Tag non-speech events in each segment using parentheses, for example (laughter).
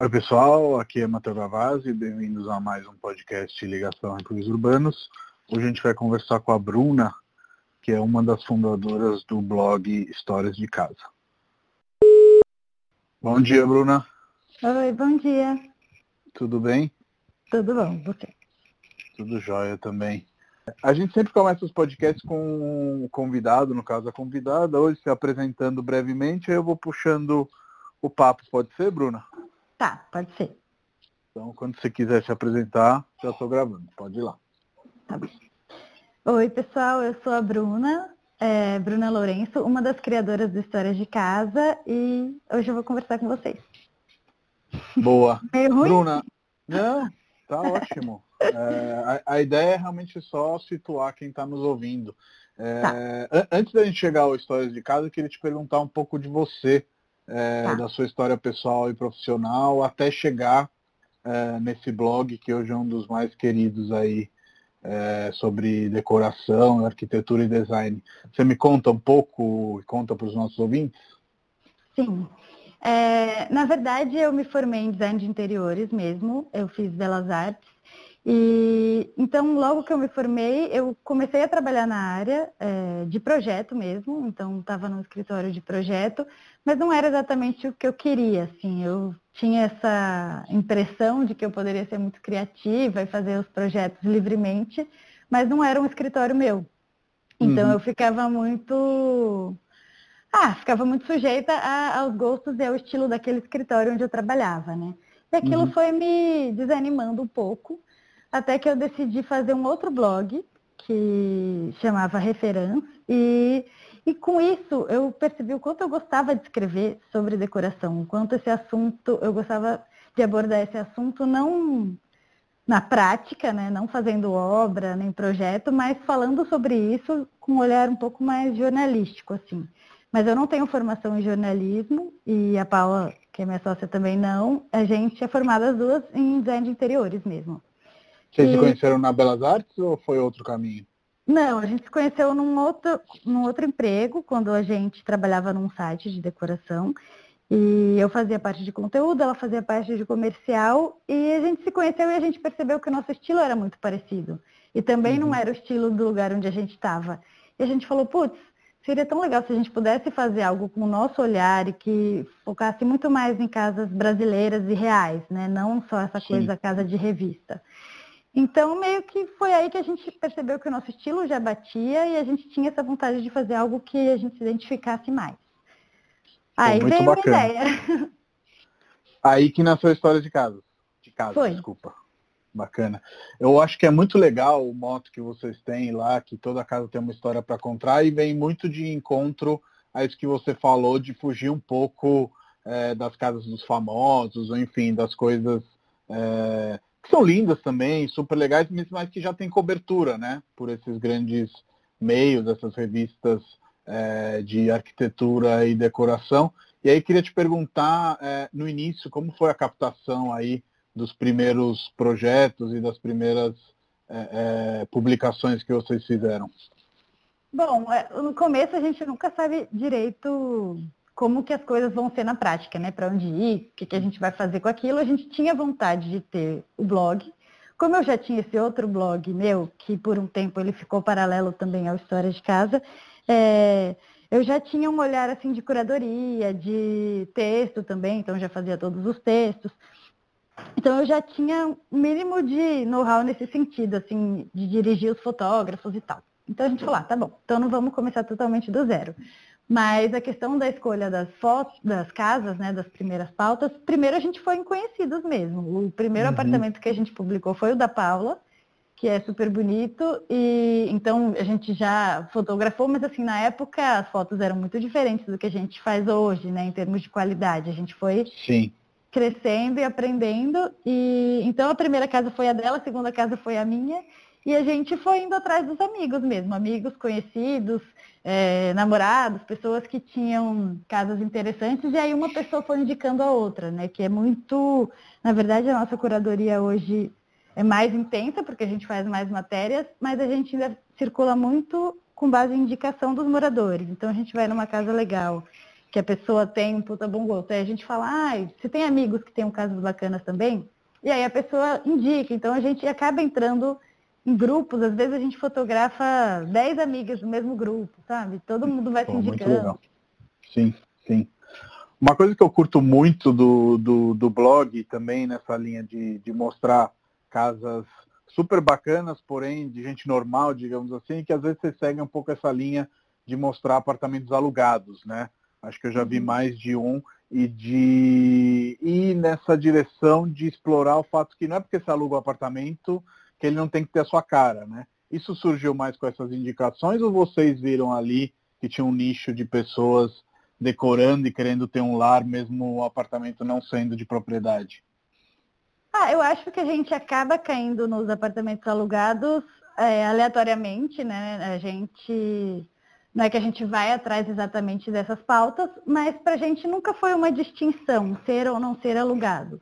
Oi pessoal, aqui é Matheus Gavazzi, bem-vindos a mais um podcast Ligação Recursos Urbanos. Hoje a gente vai conversar com a Bruna, que é uma das fundadoras do blog Histórias de Casa. Bom dia, Bruna. Oi, bom dia. Tudo bem? Tudo bom, você? Tudo jóia também. A gente sempre começa os podcasts com um convidado, no caso a convidada, hoje se apresentando brevemente, aí eu vou puxando o papo, pode ser, Bruna? Tá, pode ser. Então, quando você quiser se apresentar, já estou gravando, pode ir lá. Tá bem. Oi, pessoal, eu sou a Bruna, é, Bruna Lourenço, uma das criadoras do Histórias de Casa, e hoje eu vou conversar com vocês. Boa. (laughs) Meio ruim? Bruna, não, tá ótimo. É, a, a, ideia é realmente só situar quem está nos ouvindo. É, tá. Antes da gente chegar ao Histórias de Casa, eu queria te perguntar um pouco de você, é, tá. da sua história pessoal e profissional, até chegar é, nesse blog, que hoje é um dos mais queridos aí, é, sobre decoração, arquitetura e design. Você me conta um pouco e conta para os nossos ouvintes? Sim. É, na verdade, eu me formei em design de interiores mesmo, eu fiz belas artes. E então, logo que eu me formei, eu comecei a trabalhar na área é, de projeto mesmo, então estava no escritório de projeto, mas não era exatamente o que eu queria, assim, eu tinha essa impressão de que eu poderia ser muito criativa e fazer os projetos livremente, mas não era um escritório meu. Então uhum. eu ficava muito ah, ficava muito sujeita a, aos gostos e ao estilo daquele escritório onde eu trabalhava, né? E aquilo uhum. foi me desanimando um pouco, até que eu decidi fazer um outro blog que chamava Reference e, e com isso eu percebi o quanto eu gostava de escrever sobre decoração, o quanto esse assunto, eu gostava de abordar esse assunto não na prática, né, não fazendo obra nem projeto, mas falando sobre isso com um olhar um pouco mais jornalístico, assim. Mas eu não tenho formação em jornalismo e a Paula, que é minha sócia, também não. A gente é formada as duas em design de interiores mesmo. Vocês e... se conheceram na Belas Artes ou foi outro caminho? Não, a gente se conheceu num outro, num outro emprego, quando a gente trabalhava num site de decoração. E eu fazia parte de conteúdo, ela fazia parte de comercial, e a gente se conheceu e a gente percebeu que o nosso estilo era muito parecido. E também uhum. não era o estilo do lugar onde a gente estava. E a gente falou, putz, seria tão legal se a gente pudesse fazer algo com o nosso olhar e que focasse muito mais em casas brasileiras e reais, né? Não só essa Sim. coisa casa de revista. Então, meio que foi aí que a gente percebeu que o nosso estilo já batia e a gente tinha essa vontade de fazer algo que a gente se identificasse mais. Aí veio bacana. a ideia. (laughs) Aí que nasceu a história de casa. De casa, foi. desculpa. Bacana. Eu acho que é muito legal o moto que vocês têm lá, que toda casa tem uma história para contar e vem muito de encontro a isso que você falou, de fugir um pouco é, das casas dos famosos, ou enfim, das coisas é, são lindas também, super legais, mas que já tem cobertura, né? Por esses grandes meios, essas revistas é, de arquitetura e decoração. E aí queria te perguntar, é, no início, como foi a captação aí dos primeiros projetos e das primeiras é, é, publicações que vocês fizeram? Bom, é, no começo a gente nunca sabe direito como que as coisas vão ser na prática, né? Para onde ir, o que, que a gente vai fazer com aquilo. A gente tinha vontade de ter o blog. Como eu já tinha esse outro blog meu, que por um tempo ele ficou paralelo também ao História de Casa, é, eu já tinha um olhar assim de curadoria, de texto também, então já fazia todos os textos. Então eu já tinha um mínimo de know-how nesse sentido, assim, de dirigir os fotógrafos e tal. Então a gente falou, ah, tá bom, então não vamos começar totalmente do zero. Mas a questão da escolha das fotos, das casas, né, das primeiras pautas, primeiro a gente foi em conhecidos mesmo. O primeiro uhum. apartamento que a gente publicou foi o da Paula, que é super bonito, e então a gente já fotografou, mas assim, na época as fotos eram muito diferentes do que a gente faz hoje, né, em termos de qualidade. A gente foi Sim crescendo e aprendendo. E então a primeira casa foi a dela, a segunda casa foi a minha. E a gente foi indo atrás dos amigos mesmo, amigos conhecidos, é, namorados, pessoas que tinham casas interessantes, e aí uma pessoa foi indicando a outra, né? Que é muito. Na verdade, a nossa curadoria hoje é mais intensa, porque a gente faz mais matérias, mas a gente ainda circula muito com base em indicação dos moradores. Então a gente vai numa casa legal que a pessoa tem um puta bom gosto. Aí a gente fala, ah, você tem amigos que tenham casas bacanas também? E aí a pessoa indica. Então a gente acaba entrando em grupos, às vezes a gente fotografa 10 amigas do mesmo grupo, sabe? Todo mundo vai Pô, se indicando. Sim, sim. Uma coisa que eu curto muito do, do, do blog também nessa linha de, de mostrar casas super bacanas, porém de gente normal, digamos assim, que às vezes você segue um pouco essa linha de mostrar apartamentos alugados, né? Acho que eu já vi uhum. mais de um e de ir nessa direção de explorar o fato que não é porque você aluga um apartamento que ele não tem que ter a sua cara, né? Isso surgiu mais com essas indicações ou vocês viram ali que tinha um nicho de pessoas decorando e querendo ter um lar, mesmo o apartamento não sendo de propriedade? Ah, eu acho que a gente acaba caindo nos apartamentos alugados é, aleatoriamente, né? A gente não é que a gente vai atrás exatamente dessas pautas, mas para a gente nunca foi uma distinção ser ou não ser alugado.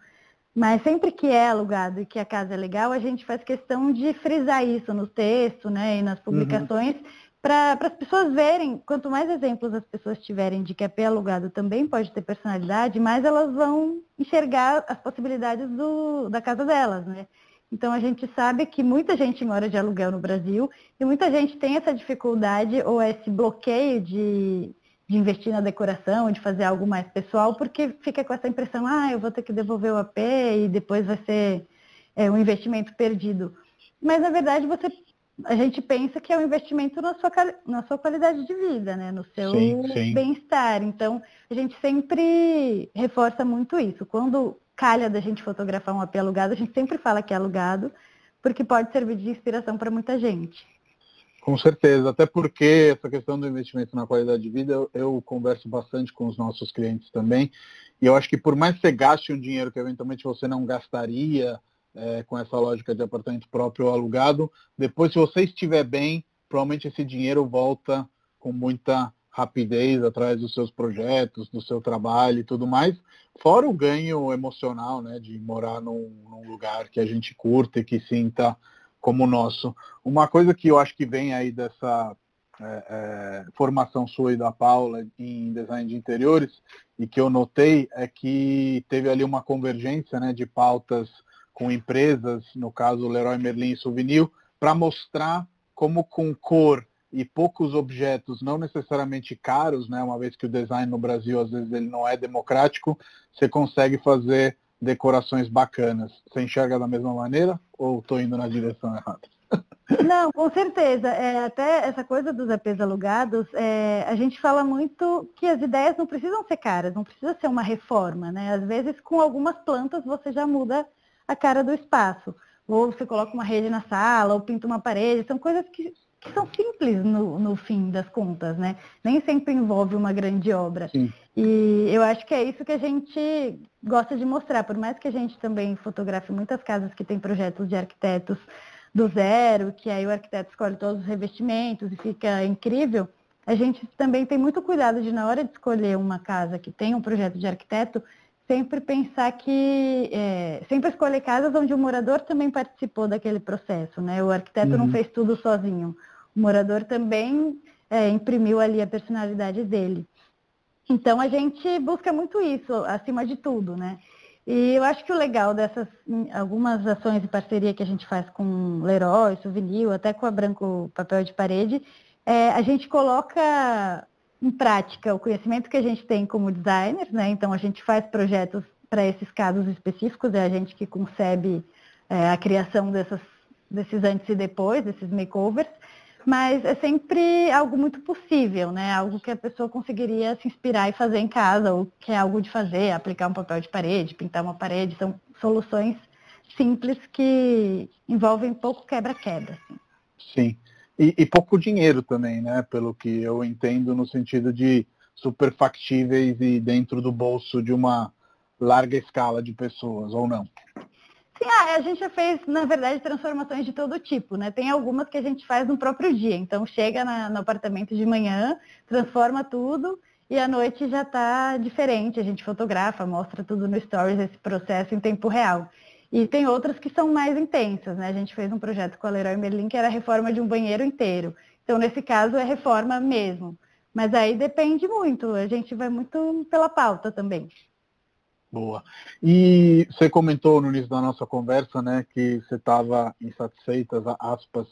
Mas sempre que é alugado e que a casa é legal, a gente faz questão de frisar isso no texto né, e nas publicações, uhum. para as pessoas verem, quanto mais exemplos as pessoas tiverem de que AP alugado também pode ter personalidade, mais elas vão enxergar as possibilidades do, da casa delas. Né? Então a gente sabe que muita gente mora de aluguel no Brasil e muita gente tem essa dificuldade ou esse bloqueio de, de investir na decoração, de fazer algo mais pessoal, porque fica com essa impressão, ah, eu vou ter que devolver o AP e depois vai ser é, um investimento perdido. Mas na verdade você, a gente pensa que é um investimento na sua, na sua qualidade de vida, né? no seu bem-estar. Então a gente sempre reforça muito isso. Quando calha da gente fotografar um AP alugado, a gente sempre fala que é alugado, porque pode servir de inspiração para muita gente. Com certeza, até porque essa questão do investimento na qualidade de vida, eu, eu, converso bastante com os nossos clientes também, e eu acho que por mais que você gaste um dinheiro que eventualmente você não gastaria é, com essa lógica de apartamento próprio ou alugado, depois se você estiver bem, provavelmente esse dinheiro volta com muita rapidez atrás dos seus projetos, do seu trabalho e tudo mais, fora o ganho emocional, né, de morar num, num lugar que a gente curta e que sinta como o nosso. Uma coisa que eu acho que vem aí dessa é, é, formação sua e da Paula em design de interiores e que eu notei é que teve ali uma convergência né, de pautas com empresas, no caso Leroy Merlin e Souvenir, para mostrar como com cor e poucos objetos, não necessariamente caros, né, uma vez que o design no Brasil às vezes ele não é democrático, você consegue fazer decorações bacanas. Você enxerga da mesma maneira ou estou indo na direção errada? (laughs) Não, com certeza. É, até essa coisa dos EPs alugados, é, a gente fala muito que as ideias não precisam ser caras, não precisa ser uma reforma, né? Às vezes com algumas plantas você já muda a cara do espaço. Ou você coloca uma rede na sala, ou pinta uma parede, são coisas que que são simples no, no fim das contas, né? Nem sempre envolve uma grande obra. Sim. E eu acho que é isso que a gente gosta de mostrar. Por mais que a gente também fotografe muitas casas que têm projetos de arquitetos do zero, que aí o arquiteto escolhe todos os revestimentos e fica incrível, a gente também tem muito cuidado de, na hora de escolher uma casa que tem um projeto de arquiteto, sempre pensar que é, sempre escolher casas onde o morador também participou daquele processo, né? O arquiteto uhum. não fez tudo sozinho. O morador também é, imprimiu ali a personalidade dele. Então a gente busca muito isso, acima de tudo, né? E eu acho que o legal dessas algumas ações de parceria que a gente faz com Leroy, Souvenir, até com a Branco Papel de Parede, é, a gente coloca em prática o conhecimento que a gente tem como designers, né? Então a gente faz projetos para esses casos específicos, é a gente que concebe é, a criação dessas, desses antes e depois, desses makeovers, mas é sempre algo muito possível, né? Algo que a pessoa conseguiria se inspirar e fazer em casa, ou que é algo de fazer, aplicar um papel de parede, pintar uma parede, são soluções simples que envolvem pouco quebra-quebra. Assim. Sim. E, e, pouco dinheiro também, né? Pelo que eu entendo no sentido de super factíveis e dentro do bolso de uma larga escala de pessoas, ou não? Sim, ah, a gente já fez, na verdade, transformações de todo tipo, né? Tem algumas que a gente faz no próprio dia. Então chega na, no apartamento de manhã, transforma tudo e à noite já está diferente. A gente fotografa, mostra tudo no Stories, esse processo em tempo real. E tem outras que são mais intensas, né? A gente fez um projeto com a Leroy Merlin que era a reforma de um banheiro inteiro. Então, nesse caso, é reforma mesmo. Mas aí depende muito, a gente vai muito pela pauta também. Boa. E você comentou no início da nossa conversa, né, que você estava insatisfeita, aspas,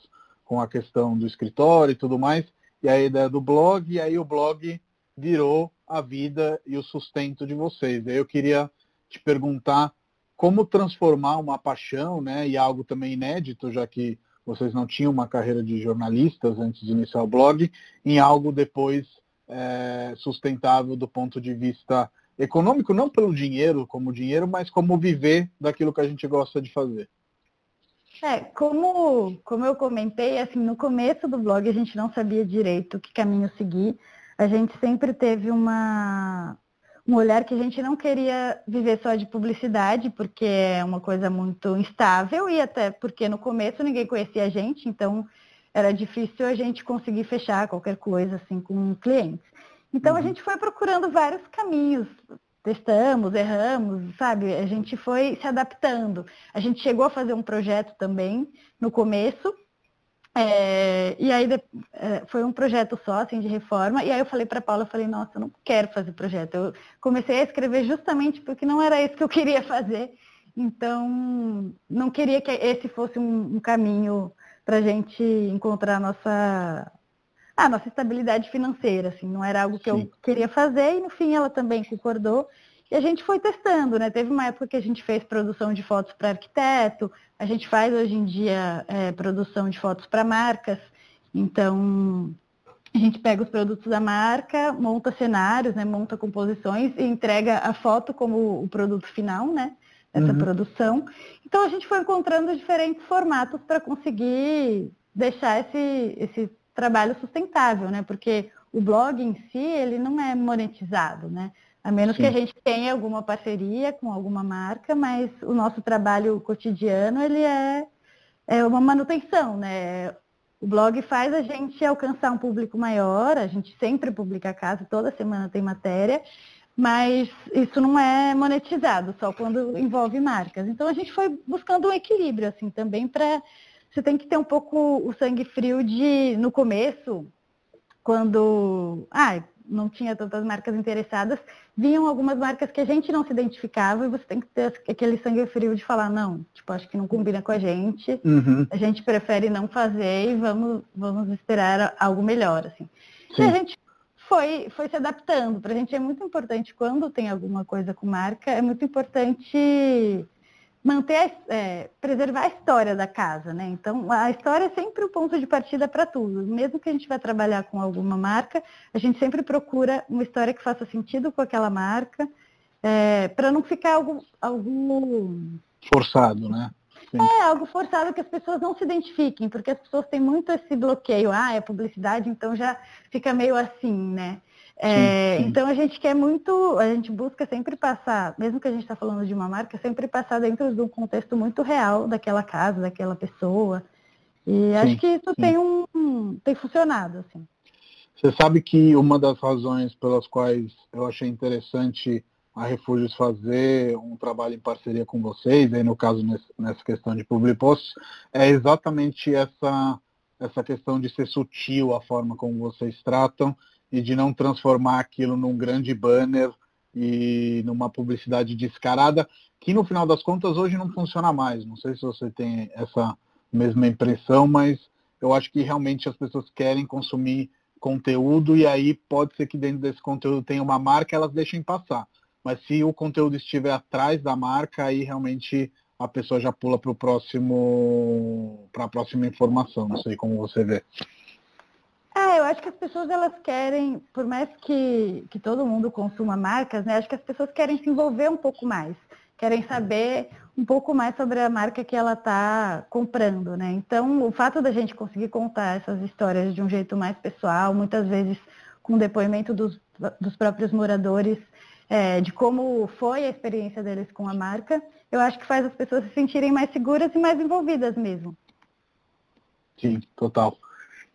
com a questão do escritório e tudo mais, e a ideia do blog, e aí o blog virou a vida e o sustento de vocês. Eu queria te perguntar como transformar uma paixão, né, e algo também inédito, já que vocês não tinham uma carreira de jornalistas antes de iniciar o blog, em algo depois é, sustentável do ponto de vista econômico, não pelo dinheiro como dinheiro, mas como viver daquilo que a gente gosta de fazer. É, como, como eu comentei, assim, no começo do blog a gente não sabia direito que caminho seguir. A gente sempre teve uma, um olhar que a gente não queria viver só de publicidade, porque é uma coisa muito instável e até porque no começo ninguém conhecia a gente, então era difícil a gente conseguir fechar qualquer coisa assim com clientes. Então uhum. a gente foi procurando vários caminhos, testamos, erramos, sabe? A gente foi se adaptando. A gente chegou a fazer um projeto também no começo, é, e aí é, foi um projeto só, assim, de reforma. E aí eu falei para Paula, eu falei, nossa, eu não quero fazer projeto. Eu comecei a escrever justamente porque não era isso que eu (laughs) queria fazer. Então, não queria que esse fosse um, um caminho para a gente encontrar a nossa, a nossa estabilidade financeira. Assim, não era algo que Sim. eu queria fazer e no fim ela também concordou. E a gente foi testando, né? Teve uma época que a gente fez produção de fotos para arquiteto, a gente faz hoje em dia é, produção de fotos para marcas. Então, a gente pega os produtos da marca, monta cenários, né, monta composições e entrega a foto como o produto final, né? Essa uhum. produção. Então a gente foi encontrando diferentes formatos para conseguir deixar esse, esse trabalho sustentável, né? Porque o blog em si, ele não é monetizado, né? A menos Sim. que a gente tenha alguma parceria com alguma marca, mas o nosso trabalho cotidiano, ele é, é uma manutenção, né? O blog faz a gente alcançar um público maior, a gente sempre publica casa, toda semana tem matéria, mas isso não é monetizado, só quando envolve marcas. Então a gente foi buscando um equilíbrio, assim, também para. Você tem que ter um pouco o sangue frio de, no começo, quando. Ah, não tinha tantas marcas interessadas, vinham algumas marcas que a gente não se identificava e você tem que ter aquele sangue frio de falar, não, tipo, acho que não combina com a gente, uhum. a gente prefere não fazer e vamos, vamos esperar algo melhor, assim. Sim. E a gente foi, foi se adaptando. Para a gente é muito importante, quando tem alguma coisa com marca, é muito importante manter, é, preservar a história da casa, né? Então, a história é sempre o ponto de partida para tudo. Mesmo que a gente vai trabalhar com alguma marca, a gente sempre procura uma história que faça sentido com aquela marca, é, para não ficar algo, algo... Forçado, né? Sim. É, algo forçado que as pessoas não se identifiquem, porque as pessoas têm muito esse bloqueio. Ah, é publicidade, então já fica meio assim, né? É, sim, sim. Então a gente quer muito, a gente busca sempre passar, mesmo que a gente está falando de uma marca, sempre passar dentro de um contexto muito real daquela casa, daquela pessoa. E sim, acho que isso tem um tem funcionado, assim. Você sabe que uma das razões pelas quais eu achei interessante a Refúgios fazer um trabalho em parceria com vocês, aí no caso nessa questão de public posts, é exatamente essa, essa questão de ser sutil a forma como vocês tratam e de não transformar aquilo num grande banner e numa publicidade descarada, que no final das contas hoje não funciona mais. Não sei se você tem essa mesma impressão, mas eu acho que realmente as pessoas querem consumir conteúdo e aí pode ser que dentro desse conteúdo tenha uma marca, elas deixem passar. Mas se o conteúdo estiver atrás da marca, aí realmente a pessoa já pula para o próximo, para a próxima informação. Não sei como você vê. É, eu acho que as pessoas elas querem, por mais que, que todo mundo consuma marcas, né? Acho que as pessoas querem se envolver um pouco mais, querem saber um pouco mais sobre a marca que ela está comprando, né? Então, o fato da gente conseguir contar essas histórias de um jeito mais pessoal, muitas vezes com depoimento dos, dos próprios moradores, é, de como foi a experiência deles com a marca, eu acho que faz as pessoas se sentirem mais seguras e mais envolvidas mesmo. Sim, total.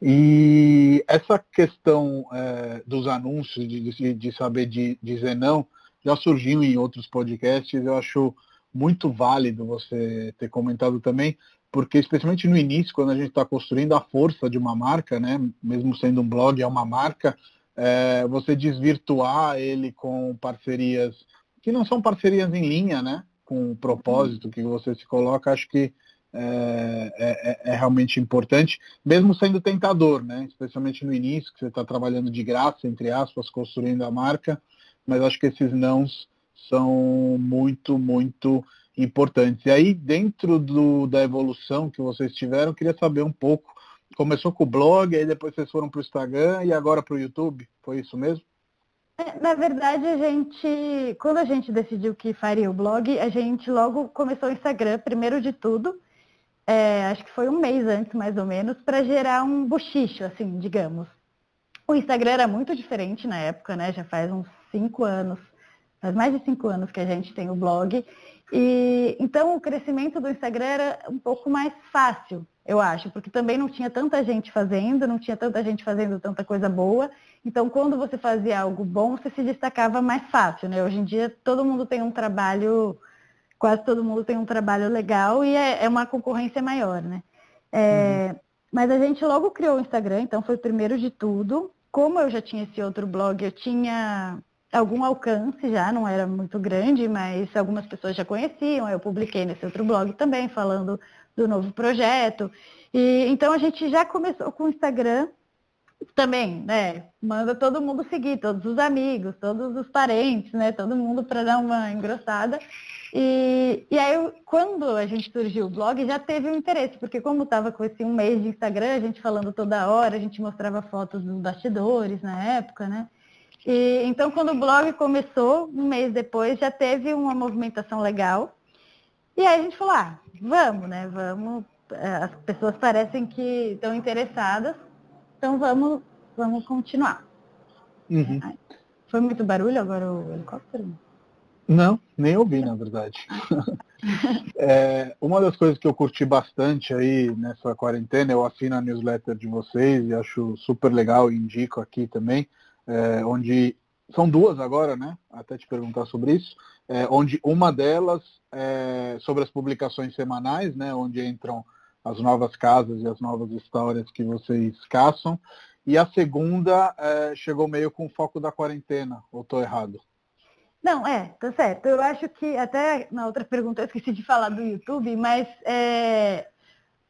E essa questão é, dos anúncios, de, de, saber de, dizer não, já surgiu em outros podcasts, eu acho muito válido você ter comentado também, porque especialmente no início, quando a gente está construindo a força de uma marca, né, mesmo sendo um blog, é uma marca, é, você desvirtuar ele com parcerias que não são parcerias em linha, né? Com o propósito que você se coloca, acho que é, é, é, realmente importante, mesmo sendo tentador, né? Especialmente no início, que você está trabalhando de graça, entre aspas, construindo a marca, mas acho que esses nãos são muito, muito importantes. E aí, dentro do, da evolução que vocês tiveram, queria saber um pouco. Começou com o blog, aí depois vocês foram para o Instagram e agora para o YouTube, foi isso mesmo? É, na verdade, a gente, quando a gente decidiu que faria o blog, a gente logo começou o Instagram, primeiro de tudo, é, acho que foi um mês antes, mais ou menos, para gerar um bochicho, assim, digamos. O Instagram era muito diferente na época, né? Já faz uns cinco anos, faz mais de cinco anos que a gente tem o blog. E então o crescimento do Instagram era um pouco mais fácil, eu acho, porque também não tinha tanta gente fazendo, não tinha tanta gente fazendo tanta coisa boa. Então, quando você fazia algo bom, você se destacava mais fácil, né? Hoje em dia todo mundo tem um trabalho quase todo mundo tem um trabalho legal e é, é uma concorrência maior, né? É, uhum. Mas a gente logo criou o Instagram, então foi o primeiro de tudo. Como eu já tinha esse outro blog, eu tinha algum alcance já, não era muito grande, mas algumas pessoas já conheciam. Eu publiquei nesse outro blog também, falando do novo projeto. E então a gente já começou com o Instagram também, né? Manda todo mundo seguir, todos os amigos, todos os parentes, né? Todo mundo para dar uma engrossada. E, e aí, quando a gente surgiu o blog, já teve um interesse, porque como estava com esse um mês de Instagram, a gente falando toda hora, a gente mostrava fotos dos bastidores na época, né? E, então, quando o blog começou, um mês depois, já teve uma movimentação legal. E aí a gente falou, ah, vamos, né? Vamos. É, as pessoas parecem que estão interessadas, então vamos, vamos continuar. Uhum. Foi muito barulho agora o helicóptero? Não, nem ouvi, na verdade. (laughs) é, uma das coisas que eu curti bastante aí nessa quarentena, eu assino a newsletter de vocês e acho super legal e indico aqui também, é, onde são duas agora, né? Até te perguntar sobre isso, é, onde uma delas é sobre as publicações semanais, né? Onde entram as novas casas e as novas histórias que vocês caçam. E a segunda é, chegou meio com o foco da quarentena, ou estou errado? Não, é, tá certo. Eu acho que até na outra pergunta eu esqueci de falar do YouTube, mas é,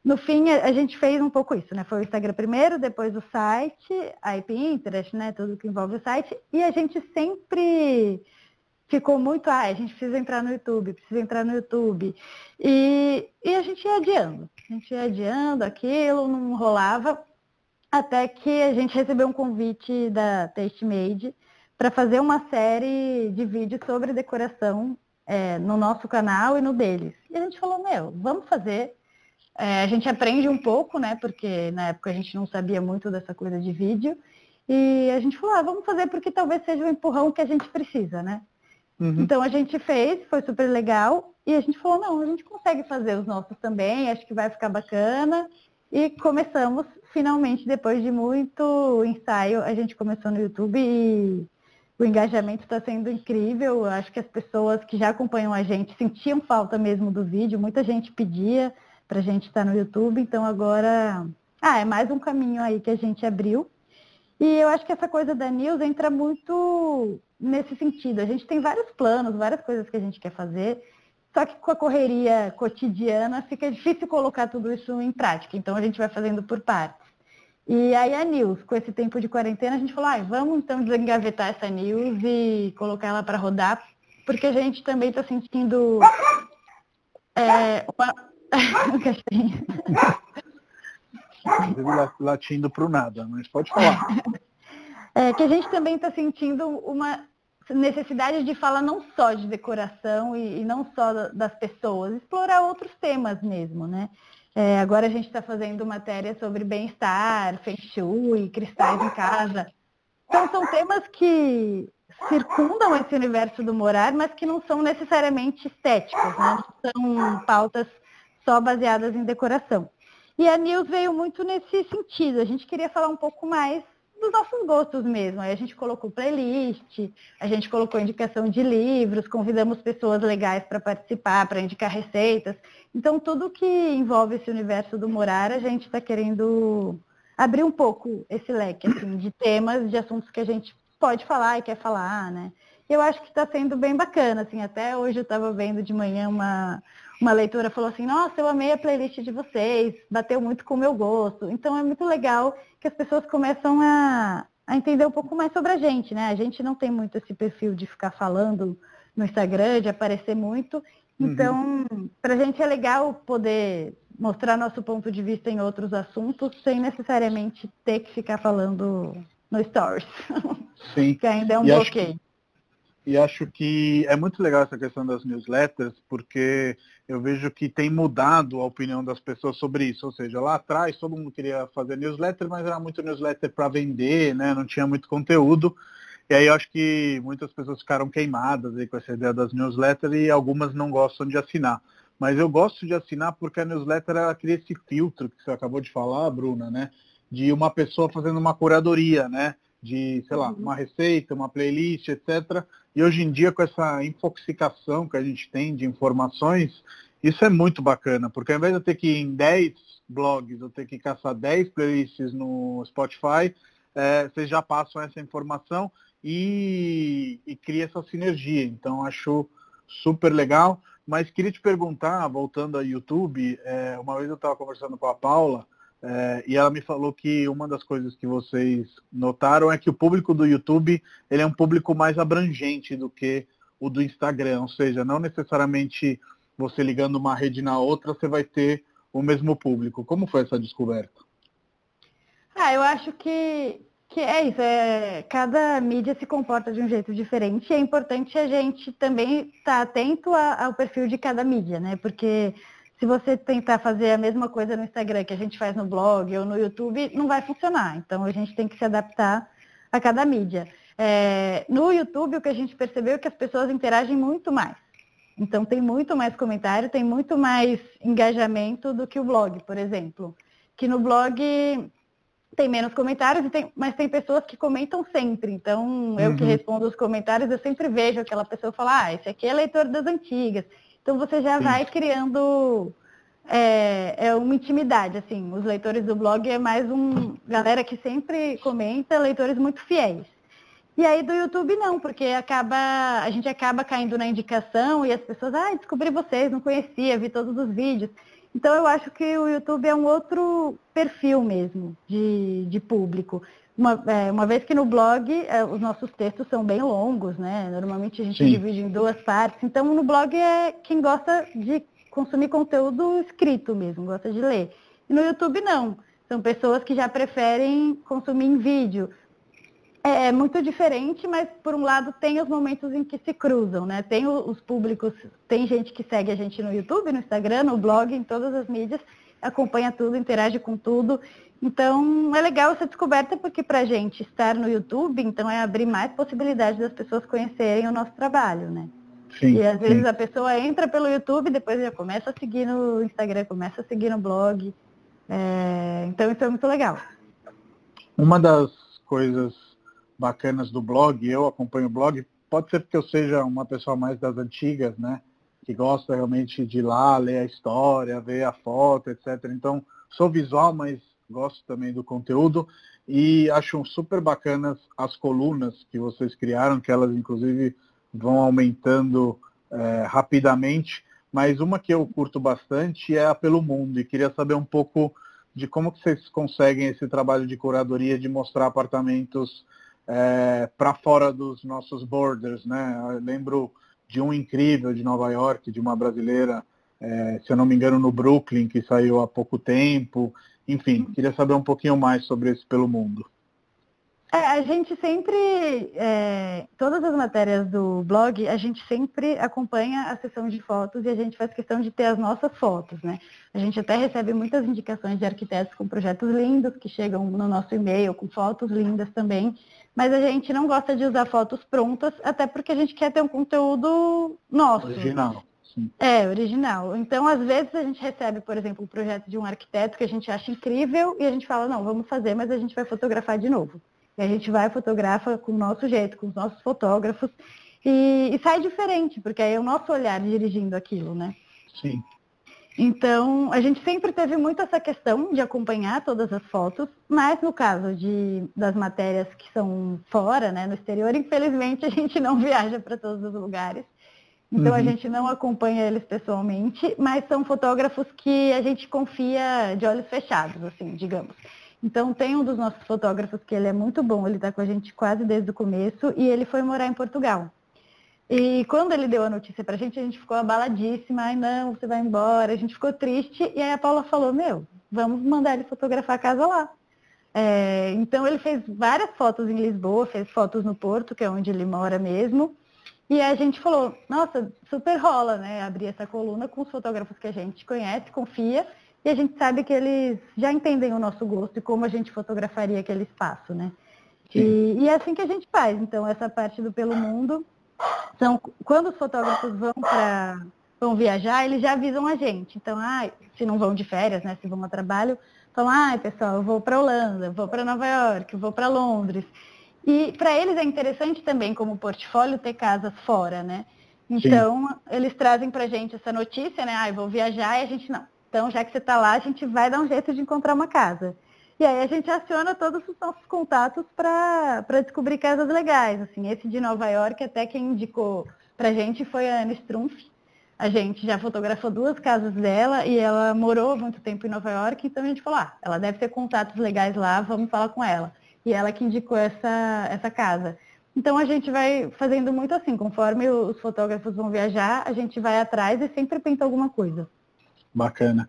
no fim a, gente fez um pouco isso, né? Foi o Instagram primeiro, depois o site, aí Pinterest, né? Tudo que envolve o site. E a gente sempre ficou muito, ah, a gente precisa entrar no YouTube, precisa entrar no YouTube. E, e a gente ia adiando. A gente ia adiando aquilo, não rolava. Até que a gente recebeu um convite da Taste Made para fazer uma série de vídeos sobre decoração é, no nosso canal e no deles. E a gente falou, meu, vamos fazer. É, a gente aprende um pouco, né? Porque na época a gente não sabia muito dessa coisa de vídeo. E a gente falou, ah, vamos fazer porque talvez seja o empurrão que a gente precisa, né? Uhum. Então a gente fez, foi super legal. E a gente falou, não, a gente consegue fazer os nossos também, acho que vai ficar bacana. E começamos, finalmente, depois de muito ensaio, a gente começou no YouTube e o engajamento está sendo incrível. Acho que as pessoas que já acompanham a gente sentiam falta mesmo do vídeo. Muita gente pedia para a gente estar no YouTube. Então agora, ah, é mais um caminho aí que a gente abriu. E eu acho que essa coisa da news entra muito nesse sentido. A gente tem vários planos, várias coisas que a gente quer fazer. Só que com a correria cotidiana fica difícil colocar tudo isso em prática. Então a gente vai fazendo por partes. E aí a news, com esse tempo de quarentena, a gente falou, ah, vamos então desengavetar essa news e colocar ela para rodar, porque a gente também está sentindo é, uma... (laughs) latindo para o nada, mas pode falar. (laughs) É, que a gente também está sentindo uma necessidade de falar não só de decoração e, e não só das pessoas, explorar outros temas mesmo, né? É, agora a gente está fazendo matéria sobre bem-estar, feng shui, cristais em casa. Então são temas que circundam esse universo do morar, mas que não são necessariamente estéticos, né? São pautas só baseadas em decoração. E a News veio muito nesse sentido. A gente queria falar um pouco mais dos nossos gostos mesmo. Aí a gente colocou playlist, a gente colocou indicação de livros, convidamos pessoas legais para participar, para indicar receitas. Então tudo que envolve esse universo do morar, a gente está querendo abrir um pouco esse leque assim, de temas, de assuntos que a gente pode falar e quer falar, né? Eu acho que está sendo bem bacana, assim, até hoje eu estava vendo de manhã uma, uma leitora falou assim, nossa, eu amei a playlist de vocês, bateu muito com o meu gosto. Então é muito legal que as pessoas começam a, a entender um pouco mais sobre a gente, né? A gente não tem muito esse perfil de ficar falando no Instagram, de aparecer muito. Uhum. Então, uhum. para a gente é legal poder mostrar nosso ponto de vista em outros assuntos sem necessariamente ter que ficar falando no Stories. (laughs) Sim. que ainda é um e bloqueio. E acho que é muito legal essa questão das newsletters, porque eu vejo que tem mudado a opinião das pessoas sobre isso. Ou seja, lá atrás todo mundo queria fazer newsletter, mas era muito newsletter para vender, né? não tinha muito conteúdo. E aí eu acho que muitas pessoas ficaram queimadas aí com essa ideia das newsletters e algumas não gostam de assinar. Mas eu gosto de assinar porque a newsletter ela cria esse filtro que você acabou de falar, Bruna, né? De uma pessoa fazendo uma curadoria, né? De, sei lá, uhum. uma receita, uma playlist, etc. E hoje em dia, com essa infoxicação que a gente tem de informações, isso é muito bacana, porque ao invés de eu ter que ir em 10 blogs, eu ter que caçar 10 playlists no Spotify, é, vocês já passam essa informação e, e cria essa sinergia. Então acho super legal. Mas queria te perguntar, voltando ao YouTube, é, uma vez eu estava conversando com a Paula é, e ela me falou que uma das coisas que vocês notaram é que o público do YouTube ele é um público mais abrangente do que o do Instagram, ou seja, não necessariamente você ligando uma rede na outra você vai ter o mesmo público. Como foi essa descoberta? Ah, eu acho que que é isso, é, cada mídia se comporta de um jeito diferente e é importante a gente também estar tá atento a, ao perfil de cada mídia, né? Porque se você tentar fazer a mesma coisa no Instagram que a gente faz no blog ou no YouTube, não vai funcionar. Então a gente tem que se adaptar a cada mídia. É, no YouTube, o que a gente percebeu é que as pessoas interagem muito mais. Então tem muito mais comentário, tem muito mais engajamento do que o blog, por exemplo. Que no blog tem menos comentários, tem, mas tem pessoas que comentam sempre. Então, eu uhum. que respondo os comentários, eu sempre vejo aquela pessoa falar, ah, esse aqui é leitor das antigas. Então você já Sim. vai criando é, é, uma intimidade, assim. Os leitores do blog é mais um galera que sempre comenta, leitores muito fiéis. E aí do YouTube não, porque acaba, a gente acaba caindo na indicação e as pessoas, ah, descobri vocês, não conhecia, vi todos os vídeos. Então eu acho que o YouTube é um outro perfil mesmo de, de público. Uma, é, uma vez que no blog é, os nossos textos são bem longos, né? Normalmente a gente Sim. divide em duas partes. Então no blog é quem gosta de consumir conteúdo escrito mesmo, gosta de ler. E no YouTube não. São pessoas que já preferem consumir em vídeo. É, é muito diferente, mas por um lado tem os momentos em que se cruzam, né? Tem os públicos, tem gente que segue a gente no YouTube, no Instagram, no blog, em todas as mídias, acompanha tudo, interage com tudo. Então é legal essa descoberta porque para a gente estar no YouTube, então é abrir mais possibilidades das pessoas conhecerem o nosso trabalho, né? Sim, e às sim. vezes a pessoa entra pelo YouTube, depois já começa a seguir no Instagram, começa a seguir no blog. É... Então isso é muito legal. Uma das coisas bacanas do blog, eu acompanho o blog, pode ser porque eu seja uma pessoa mais das antigas, né? Que gosta realmente de ir lá, ler a história, ver a foto, etc. Então, sou visual, mas gosto também do conteúdo e acho super bacanas as colunas que vocês criaram, que elas inclusive vão aumentando é, rapidamente, mas uma que eu curto bastante é a Pelo Mundo e queria saber um pouco de como que vocês conseguem esse trabalho de curadoria de mostrar apartamentos é, para fora dos nossos borders, né? Eu lembro de um incrível de Nova York, de uma brasileira, é, se eu não me engano, no Brooklyn, que saiu há pouco tempo. Enfim, queria saber um pouquinho mais sobre esse pelo mundo. É, a gente sempre, é, todas as matérias do blog, a gente sempre acompanha a sessão de fotos e a gente faz questão de ter as nossas fotos, né? A gente até recebe muitas indicações de arquitetos com projetos lindos que chegam no nosso e-mail, com fotos lindas também, mas a gente não gosta de usar fotos prontas, até porque a gente quer ter um conteúdo nosso. Original. Sim. É, original. Então, às vezes, a gente recebe, por exemplo, um projeto de um arquiteto que a gente acha incrível e a gente fala, não, vamos fazer, mas a gente vai fotografar de novo. E a gente vai fotografa com o nosso jeito, com os nossos fotógrafos, e, e sai diferente, porque aí é o nosso olhar dirigindo aquilo, né? Sim. Então, a gente sempre teve muito essa questão de acompanhar todas as fotos, mas no caso de, das matérias que são fora, né, no exterior, infelizmente a gente não (laughs) viaja para todos os lugares. Então uhum. a gente não acompanha eles pessoalmente, mas são fotógrafos que a gente confia de olhos fechados, assim, digamos. Então tem um dos nossos fotógrafos que ele é muito bom, ele está com a gente quase desde o começo e ele foi morar em Portugal. E quando ele deu a notícia pra gente, a gente ficou abaladíssima, ai não, você vai embora, a gente ficou triste, e aí a Paula falou, meu, vamos mandar ele fotografar a casa lá. É, então ele fez várias fotos em Lisboa, fez fotos no Porto, que é onde ele mora mesmo. E a gente falou, nossa, super rola, né? Abrir essa coluna com os fotógrafos que a gente conhece, confia, e a gente sabe que eles já entendem o nosso gosto e como a gente fotografaria aquele espaço, né? E, e, é assim que a gente faz. Então, essa parte do Pelo Mundo são quando os fotógrafos vão para vão viajar, eles já avisam a gente. Então, ah, se não vão de férias, né, se vão a trabalho, falam, ah, pessoal, eu vou para Holanda, vou para Nova York, vou para Londres. E para eles é interessante também, como portfólio, ter casas fora, né? Então, Sim. eles trazem para a gente essa notícia, né? Ah, eu vou viajar e a gente não. Então, já que você está lá, a gente vai dar um jeito de encontrar uma casa. E aí a gente aciona todos os nossos contatos para descobrir casas legais. Assim, esse de Nova York, até quem indicou para a gente foi a Anne Strumpf. A gente já fotografou duas casas dela e ela morou muito tempo em Nova York, então a gente falou, ah, ela deve ter contatos legais lá, vamos falar com ela. E ela que indicou essa, essa casa. Então a gente vai fazendo muito assim, conforme os fotógrafos vão viajar, a gente vai atrás e sempre pinta alguma coisa. Bacana.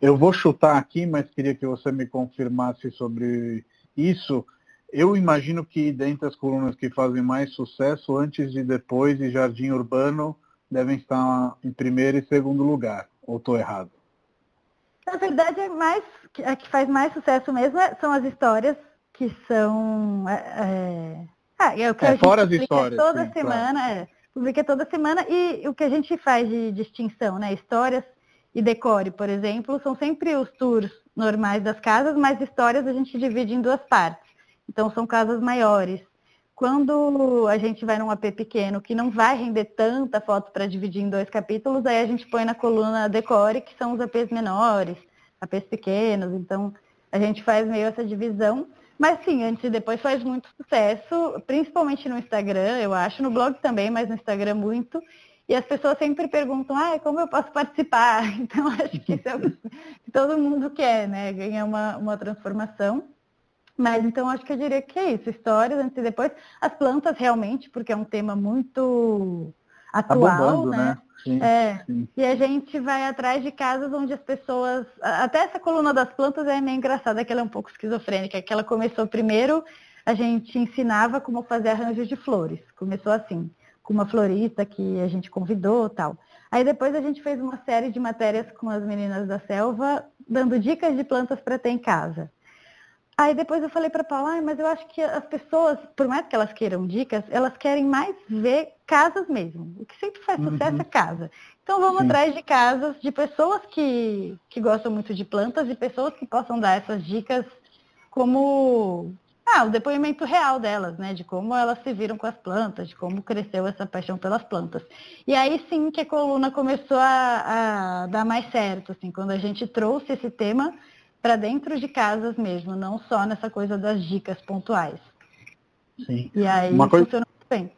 Eu vou chutar aqui, mas queria que você me confirmasse sobre isso. Eu imagino que dentre as colunas que fazem mais sucesso, antes e depois, e Jardim Urbano devem estar em primeiro e segundo lugar. Ou estou errado? Na verdade, é mais, a que faz mais sucesso mesmo é, são as histórias que são. É, é... Ah, é o que é, a gente fora as histórias, toda sim, semana, claro. é, publica toda semana e o que a gente faz de distinção, né? Histórias e decore, por exemplo, são sempre os tours normais das casas, mas histórias a gente divide em duas partes. Então são casas maiores. Quando a gente vai num AP pequeno que não vai render tanta foto para dividir em dois capítulos, aí a gente põe na coluna decore, que são os APs menores, APs pequenos. Então a gente faz meio essa divisão. Mas sim, antes e depois faz muito sucesso, principalmente no Instagram, eu acho, no blog também, mas no Instagram muito. E as pessoas sempre perguntam, ah, como eu posso participar? (laughs) Então, acho que isso é o que (laughs) todo mundo quer, né? Ganhar uma, uma transformação. Mas então acho que eu diria que é isso, histórias antes e depois. As plantas realmente, porque é um tema muito atual, tá bombando, né? né? Sim, é. Sim. E a gente vai atrás de casas onde as pessoas. Até essa coluna das plantas é meio engraçada, que ela é um pouco esquizofrênica, que ela começou primeiro, a gente ensinava como fazer arranjos de flores. Começou assim com uma florista que a gente convidou tal. Aí depois a gente fez uma série de matérias com as meninas da selva, dando dicas de plantas para ter em casa. Aí depois eu falei para Paula, ah, mas eu acho que as pessoas, por mais que elas queiram dicas, elas querem mais ver casas mesmo. O que sempre faz sucesso uhum. é casa. Então vamos Sim. atrás de casas de pessoas que, que gostam muito de plantas e pessoas que possam dar essas dicas como ah, o depoimento real delas, né? De como elas se viram com as plantas, de como cresceu essa paixão pelas plantas. E aí sim que a coluna começou a, a dar mais certo, assim, quando a gente trouxe esse tema para dentro de casas mesmo, não só nessa coisa das dicas pontuais. Sim. E aí uma coisa, funcionou muito bem.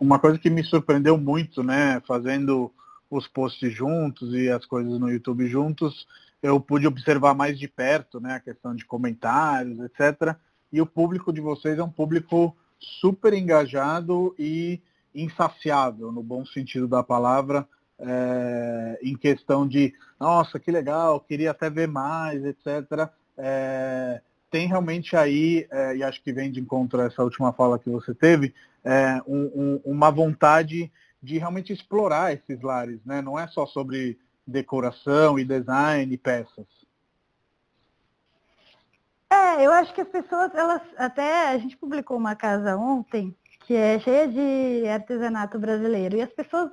Uma coisa que me surpreendeu muito, né, fazendo os posts juntos e as coisas no YouTube juntos, eu pude observar mais de perto, né, a questão de comentários, etc e o público de vocês é um público super engajado e insaciável, no bom sentido da palavra, é, em questão de, nossa, que legal, queria até ver mais, etc. É, tem realmente aí, é, e acho que vem de encontro a essa última fala que você teve, é, um, um, uma vontade de realmente explorar esses lares, né? Não é só sobre decoração e design e peças. É, eu acho que as pessoas, elas até a gente publicou uma casa ontem que é cheia de artesanato brasileiro e as pessoas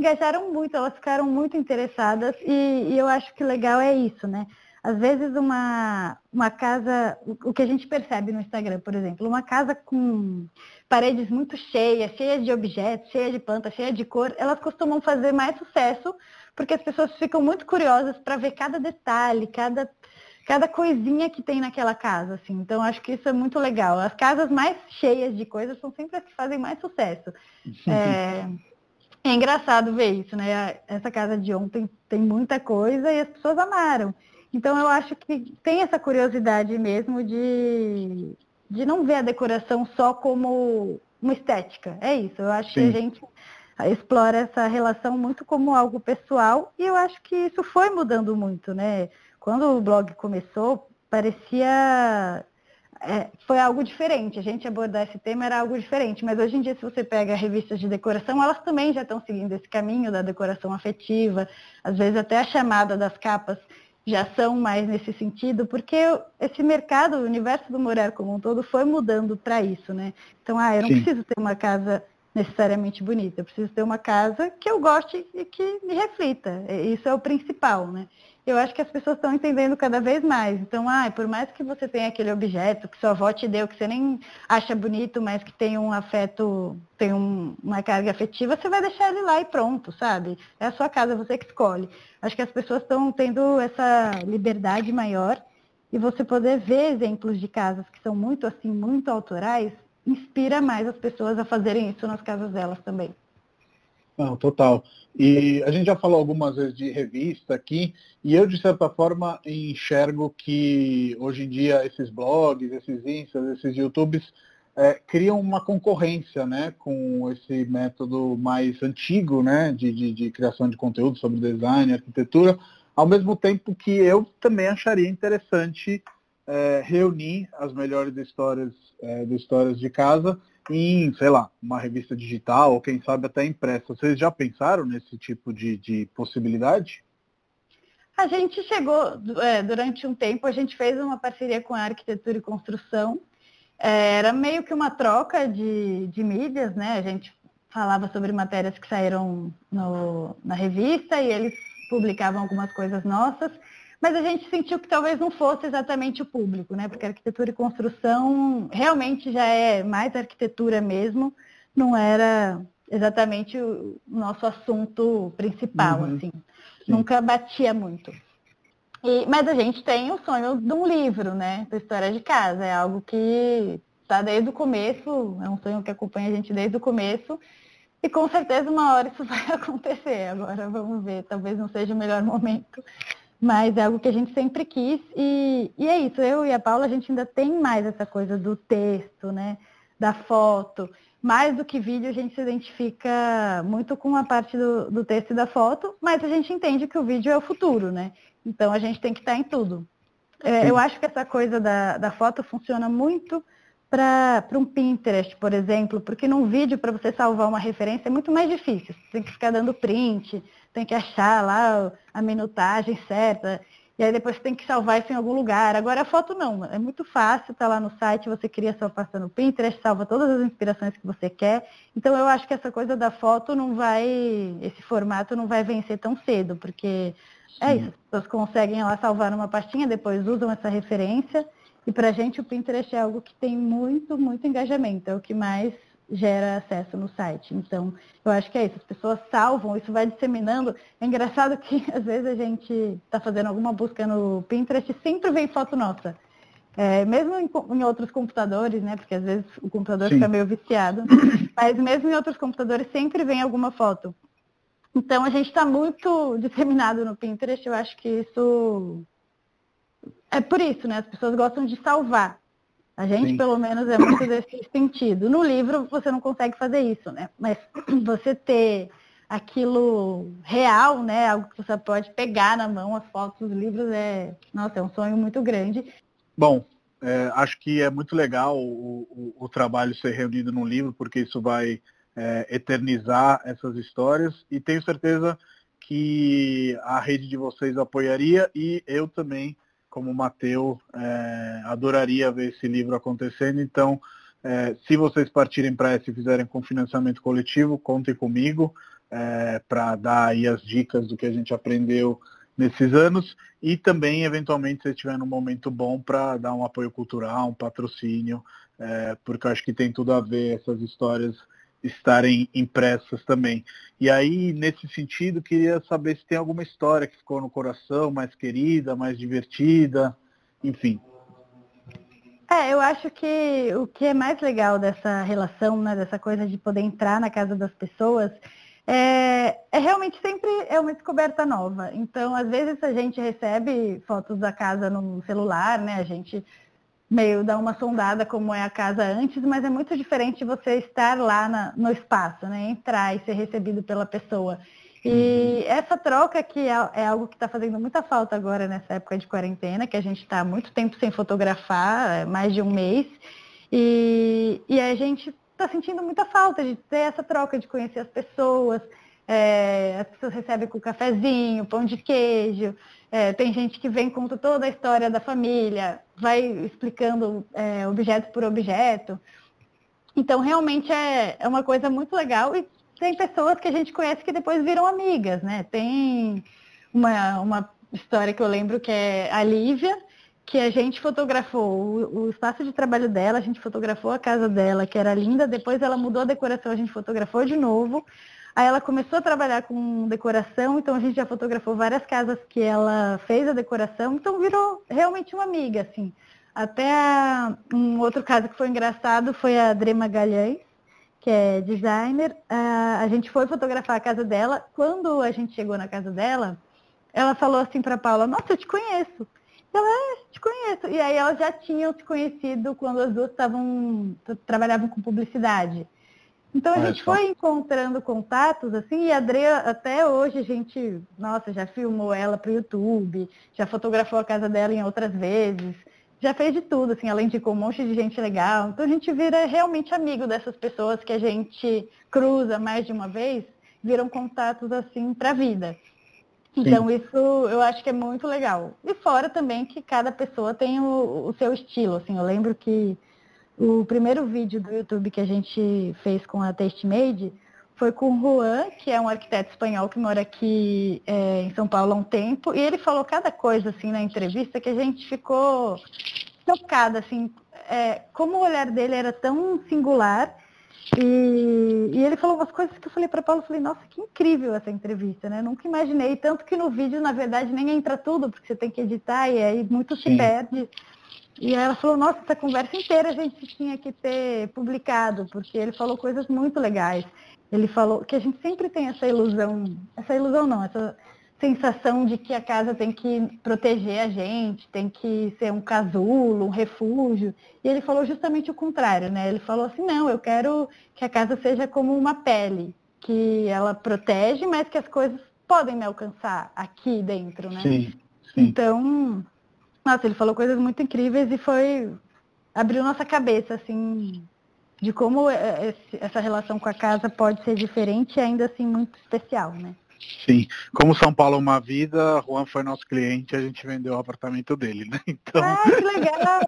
engajaram muito, elas ficaram muito interessadas e, e eu acho que legal é isso, né? Às vezes uma, uma casa, o que a gente percebe no Instagram, por exemplo, uma casa com paredes muito cheias, cheias de objetos, cheias de plantas, cheias de cor, elas costumam fazer mais sucesso porque as pessoas ficam muito curiosas para ver cada detalhe, cada, cada coisinha que tem naquela casa, assim. Então acho que isso é muito legal. As casas mais cheias de coisas são sempre as que fazem mais sucesso. É, (laughs) é engraçado ver isso, né? Essa casa de ontem tem muita coisa e as pessoas amaram. Então eu acho que tem essa curiosidade mesmo de, de não ver a decoração só como uma estética. É isso. Eu acho Sim. que a gente explora essa relação muito como algo pessoal e eu acho que isso foi mudando muito, né? Quando o blog começou, parecia é, foi algo diferente. A gente abordar esse tema era algo diferente, mas hoje em dia, se você pega revistas de decoração, elas também já estão seguindo esse caminho da decoração afetiva, às vezes até a chamada das capas já são mais nesse sentido, porque esse mercado, o universo do morar como um todo foi mudando para isso, né? Então, ah, eu não Sim. preciso ter uma casa necessariamente bonita, eu preciso ter uma casa que eu goste e que me reflita. Isso é o principal, né? Eu acho que as pessoas estão entendendo cada vez mais. Então, ah, por mais que você tenha aquele objeto que sua avó te deu, que você nem acha bonito, mas que tem um afeto, tem um, uma carga afetiva, você vai deixar ele lá e pronto, sabe? É a sua casa, você que escolhe. Acho que as pessoas estão tendo essa liberdade maior e você poder ver exemplos de casas que são muito assim, muito autorais, inspira mais as pessoas a fazerem isso nas casas delas também. Não, total. E a gente já falou algumas vezes de revista aqui, e eu, de certa forma, enxergo que hoje em dia esses blogs, esses instas, esses YouTubes é, criam uma concorrência né, com esse método mais antigo né, de, de, de criação de conteúdo sobre design, arquitetura, ao mesmo tempo que eu também acharia interessante é, reunir as melhores histórias, é, histórias de casa em, sei lá, uma revista digital ou quem sabe até impressa. Vocês já pensaram nesse tipo de, de possibilidade? A gente chegou, é, durante um tempo, a gente fez uma parceria com a Arquitetura e Construção. É, era meio que uma troca de, de mídias, né? A gente falava sobre matérias que saíram no, na revista e eles publicavam algumas coisas nossas mas a gente sentiu que talvez não fosse exatamente o público, né? Porque arquitetura e construção realmente já é mais arquitetura mesmo, não era exatamente o nosso assunto principal, uhum. assim. Sim. Nunca batia muito. E, mas a gente tem o sonho de um livro, né? Da história de casa. É algo que está desde o começo, é um sonho que acompanha a gente desde o começo. E com certeza uma hora isso (laughs) vai acontecer. Agora vamos ver, talvez não seja o melhor momento mas é algo que a gente sempre quis e, e é isso, eu e a Paula, a gente ainda tem mais essa coisa do texto, né? Da foto. Mais do que vídeo, a gente se identifica muito com a parte do, do texto e da foto, mas a gente entende que o vídeo é o futuro, né? Então a gente tem que estar em tudo. É, eu acho que essa coisa da, da foto funciona muito para um Pinterest, por exemplo, porque num vídeo, para você salvar uma referência, é muito mais difícil. Você tem que ficar dando print, tem que achar lá a minutagem certa, e aí depois você tem que salvar isso em algum lugar. Agora a foto não, é muito fácil, tá lá no site, você cria sua pasta no Pinterest, salva todas as inspirações que você quer. Então eu acho que essa coisa da foto não vai, esse formato não vai vencer tão cedo, porque é Sim. é isso, as pessoas conseguem lá salvar numa pastinha, depois usam essa referência e para a gente o Pinterest é algo que tem muito, muito engajamento, é o que mais gera acesso no site. Então, eu acho que é isso, as pessoas salvam, isso vai disseminando. É engraçado que (laughs) às vezes a gente está fazendo alguma busca no Pinterest e sempre vem foto nossa. É, mesmo em, em, outros computadores, né? Porque às vezes o computador Sim. fica meio viciado. (coughs) Mas mesmo em outros computadores sempre vem alguma foto. Então a gente está muito disseminado no Pinterest, eu acho que isso é por isso, né? As pessoas gostam de salvar. A gente, Sim. pelo menos, é muito desse sentido. No livro, você não consegue fazer isso, né? Mas (clears throat) você ter aquilo real, né? Algo que você pode pegar na mão, as fotos dos livros, é, nossa, é um sonho muito grande. Bom, é, acho que é muito legal o, o, o, trabalho ser reunido num livro, porque isso vai é, eternizar essas histórias e tenho certeza que a rede de vocês apoiaria e eu também como Mateu, é, adoraria ver esse livro acontecendo. Então, é, se vocês partirem para essa e fizerem com financiamento coletivo, contem comigo é, para dar aí as dicas do que a gente aprendeu nesses anos e também, eventualmente, se estiver num momento bom para dar um apoio cultural, um patrocínio, é, porque eu acho que tem tudo a ver essas histórias estarem impressas também. E aí, nesse sentido, queria saber se tem alguma história que ficou no coração, mais querida, mais divertida, enfim. É, eu acho que o que é mais legal dessa relação, né, dessa coisa de poder entrar na casa das pessoas, é, é, realmente sempre é uma descoberta nova. Então, às vezes a gente recebe fotos da casa no celular, né? A gente meio dá uma sondada como é a casa antes, mas é muito diferente você estar lá na, no espaço, né? Entrar e ser recebido pela pessoa. E uhum. essa troca que é, é algo que está fazendo muita falta agora nessa época de quarentena, que a gente está muito tempo sem fotografar, é, mais de um mês, e, e a gente está sentindo muita falta de ter essa troca, de conhecer as pessoas. É, as pessoas recebem com cafezinho, pão de queijo. É, tem gente que vem conta toda a história da família, vai explicando é, objeto por objeto. Então, realmente é, é uma coisa muito legal. E tem pessoas que a gente conhece que depois viram amigas, né? Tem uma, uma história que eu lembro que é a Lívia, que a gente fotografou o, o, espaço de trabalho dela, a gente fotografou a casa dela, que era linda, depois ela mudou a decoração, a gente fotografou de novo. Aí ela começou a trabalhar com decoração, então a gente já fotografou várias casas que ela fez a decoração, então virou realmente uma amiga, assim. Até um outro caso que foi engraçado foi a Drema Magalhães, que é designer. a gente foi fotografar a casa dela. Quando a gente chegou na casa dela, ela falou assim para Paula, nossa, eu te conheço. Ela, é, te conheço. E aí elas já tinham se conhecido quando as duas estavam, trabalhavam com publicidade. Então a gente só. foi encontrando contatos, assim, e a Adria, até hoje, a gente, nossa, já filmou ela para o YouTube, já fotografou a casa dela em outras vezes, já fez de tudo, assim, além de com um monte de gente legal. Então a gente vira realmente amigo dessas pessoas que a gente cruza mais de uma vez, viram contatos assim para a vida. Então Sim. isso eu acho que é muito legal. E fora também que cada pessoa tem o, o, seu estilo. Assim, eu lembro que o primeiro vídeo do YouTube que a gente fez com a Made foi com o Juan, que é um arquiteto espanhol que mora aqui é, em São Paulo há um tempo, e ele falou cada coisa assim na entrevista que a gente ficou tocada, assim, é, como o olhar dele era tão singular e, e, ele falou umas coisas que eu falei para Paulo, eu falei, nossa, que incrível essa entrevista, né? Nunca imaginei, tanto que no vídeo, na verdade, nem entra tudo, porque você tem que editar e aí muito Sim. se perde. E ela falou, nossa, essa conversa inteira a gente tinha que ter publicado, porque ele falou coisas muito legais. Ele falou que a gente sempre tem essa ilusão, essa ilusão não, essa sensação de que a casa tem que proteger a gente, tem que ser um casulo, um refúgio. E ele falou justamente o contrário, né? Ele falou assim, não, eu quero que a casa seja como uma pele, que ela protege, mas que as coisas podem me alcançar aqui dentro, né? Sim, sim. Então, nossa, ele falou coisas muito incríveis e foi abriu nossa cabeça, assim, de como é, é, essa relação com a casa pode ser diferente e ainda assim muito especial, né? Sim, como São Paulo é uma vida, Juan foi nosso cliente, a gente vendeu o apartamento dele, né? (laughs) Então... Ah, que legal!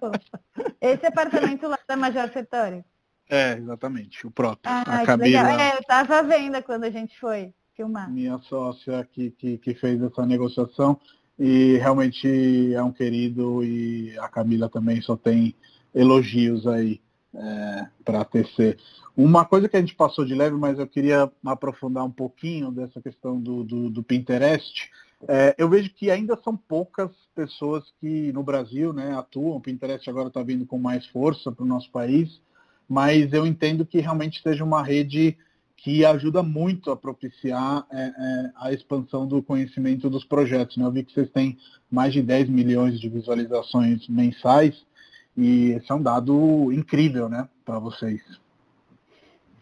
Esse apartamento lá da Major Setório. É, exatamente, o próprio. Ah, a Camila, É, eu estava à venda quando a gente foi filmar. Minha sócia que, que, que fez essa negociação e realmente é um querido e a Camila também só tem elogios aí é, para TC. Uma coisa que a gente passou de leve, mas eu queria aprofundar um pouquinho dessa questão do, do, do Pinterest. É, eu vejo que ainda são poucas pessoas que no Brasil né, atuam. O Pinterest agora está vindo com mais força para o nosso país, mas eu entendo que realmente seja uma rede que ajuda muito a propiciar é, é, a expansão do conhecimento dos projetos. Né? Eu vi que vocês têm mais de 10 milhões de visualizações mensais e esse é um dado incrível né, para vocês.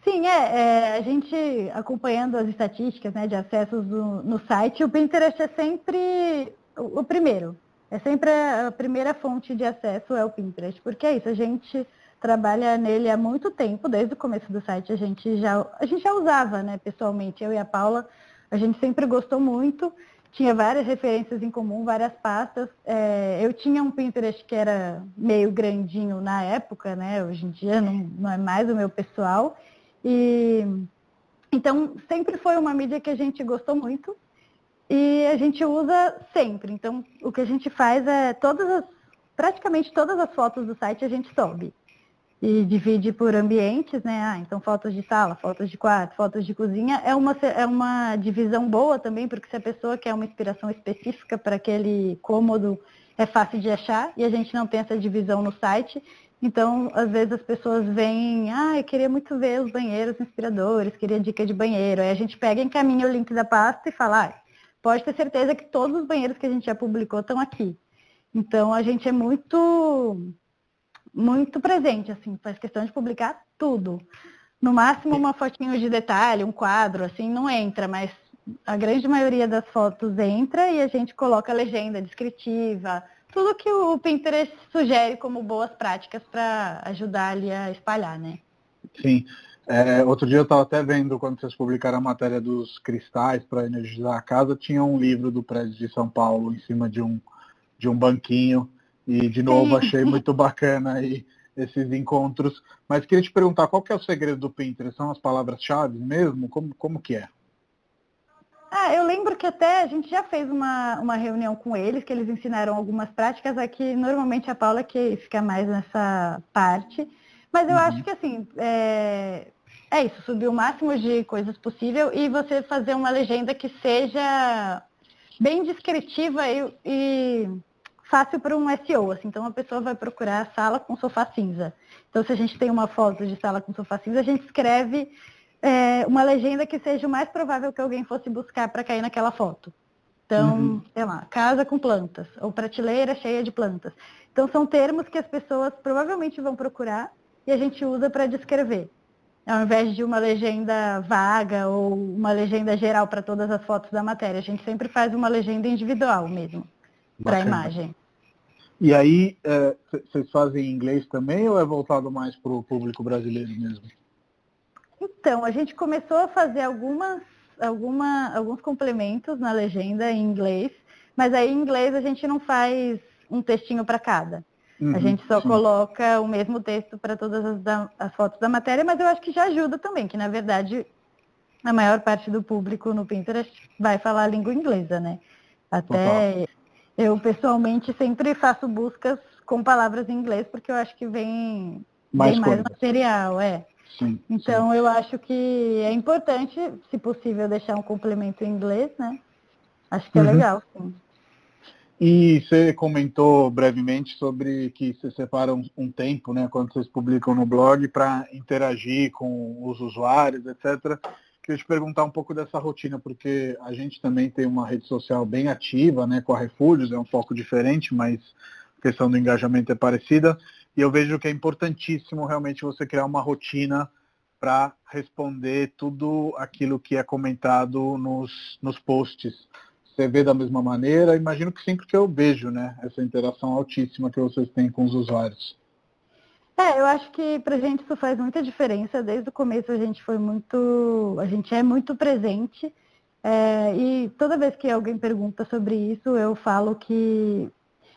Sim, é, é, a gente acompanhando as estatísticas né, de acessos do, no site, o Pinterest é sempre o, o, primeiro. É sempre a primeira fonte de acesso é o Pinterest, porque é isso, a gente trabalha nele há muito tempo, desde o começo do site a gente já, a gente já usava, né, pessoalmente, eu e a Paula, a gente sempre gostou muito, tinha várias referências em comum, várias pastas. É, eu tinha um Pinterest que era meio grandinho na época, né? Hoje em dia não, não é mais o meu pessoal. E então sempre foi uma mídia que a gente gostou muito e a gente usa sempre. Então o que a gente faz é todas as praticamente todas as fotos do site a gente sobe. E divide por ambientes, né? Ah, então fotos de sala, fotos de quarto, fotos de cozinha. É uma, é uma divisão boa também, porque se a pessoa quer uma inspiração específica para aquele cômodo, é fácil de achar e a gente não tem essa divisão no site. Então, às vezes as pessoas vêm, ah, eu queria muito ver os banheiros inspiradores, queria dica de banheiro. Aí a gente pega, encaminha o link da pasta e fala, ah, pode ter certeza que todos os banheiros que a gente já publicou estão aqui. Então, a gente é muito muito presente, assim, faz questão de publicar tudo. No máximo uma fotinho de detalhe, um quadro, assim, não entra, mas a grande maioria das fotos entra e a gente coloca legenda descritiva, tudo que o Pinterest sugere como boas práticas para ajudar ali a espalhar, né? Sim. É, outro dia eu estava até vendo, quando vocês publicaram a matéria dos cristais para energizar a casa, tinha um livro do prédio de São Paulo em cima de um, de um banquinho e, de novo, achei muito bacana aí esses encontros. Mas queria te perguntar, qual que é o segredo do Pinterest? São as palavras-chave mesmo? Como, como que é? Ah, eu lembro que até a gente já fez uma, uma reunião com eles, que eles ensinaram algumas práticas aqui. Normalmente a Paula que fica mais nessa parte. Mas eu uhum. acho que assim, é, é isso, subir o máximo de coisas possível e você fazer uma legenda que seja bem descritiva e, e fácil para um SEO. Assim, então a pessoa vai procurar sala com sofá cinza. Então se a gente tem uma foto de sala com sofá cinza, a gente escreve é, uma legenda que seja o mais provável que alguém fosse buscar para cair naquela foto. Então, uhum. sei lá, casa com plantas, ou prateleira cheia de plantas. Então são termos que as pessoas provavelmente vão procurar e a gente usa para descrever. Ao invés de uma legenda vaga ou uma legenda geral para todas as fotos da matéria, a gente sempre faz uma legenda individual mesmo para a imagem. E aí, é, vocês fazem em inglês também ou é voltado mais para o público brasileiro mesmo? Então, a gente começou a fazer algumas, alguma, alguns complementos na legenda em inglês, mas aí em inglês a gente não faz um textinho para cada. Uhum, a gente só sim. coloca o mesmo texto para todas as, da, as fotos da matéria, mas eu acho que já ajuda também, que na verdade a maior parte do público no Pinterest vai falar a língua inglesa, né? Até Total. Eu, pessoalmente, sempre faço buscas com palavras em inglês, porque eu acho que vem mais, vem mais material, é. Sim, então, sim. eu acho que é importante, se possível, deixar um complemento em inglês, né? Acho que é uhum. legal, sim. E você comentou brevemente sobre que você separa um, um tempo, né, quando vocês publicam no blog, para interagir com os usuários, etc. Queria te perguntar um pouco dessa rotina, porque a gente também tem uma rede social bem ativa, né, com a Refúgios, é um pouco diferente, mas a questão do engajamento é parecida. E eu vejo que é importantíssimo realmente você criar uma rotina para responder tudo aquilo que é comentado nos, nos posts. Você vê da mesma maneira? Imagino que sim, porque eu vejo né, essa interação altíssima que vocês têm com os usuários. É, eu acho que pra gente isso faz muita diferença. Desde o começo a gente foi muito. A gente é muito presente. É, e toda vez que alguém pergunta sobre isso, eu falo que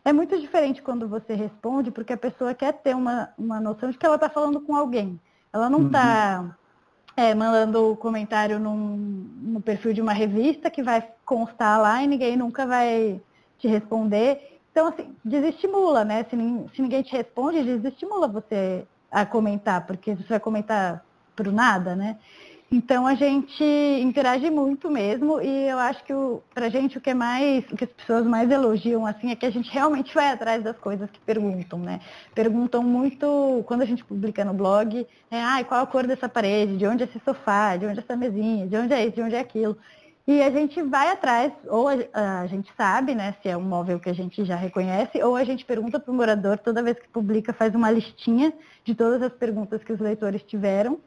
é muito diferente quando você responde, porque a pessoa quer ter uma, uma noção de que ela está falando com alguém. Ela não está uhum. é, mandando comentário num, no perfil de uma revista que vai constar lá e ninguém nunca vai te responder. Então, assim, desestimula, né? Se, se ninguém te responde, desestimula você a comentar, porque você vai comentar por nada, né? Então a gente interage muito mesmo e eu acho que o, pra gente o que é mais, o que as pessoas mais elogiam assim é que a gente realmente vai atrás das coisas que perguntam, né? Perguntam muito, quando a gente publica no blog, é, ah, qual a cor dessa parede, de onde é esse sofá, de onde é essa mesinha, de onde é isso, de onde é aquilo. E a gente vai atrás, ou a, a, gente sabe, né, se é um móvel que a gente já reconhece, ou a gente pergunta para o morador, toda vez que publica, faz uma listinha de todas as perguntas que os leitores tiveram.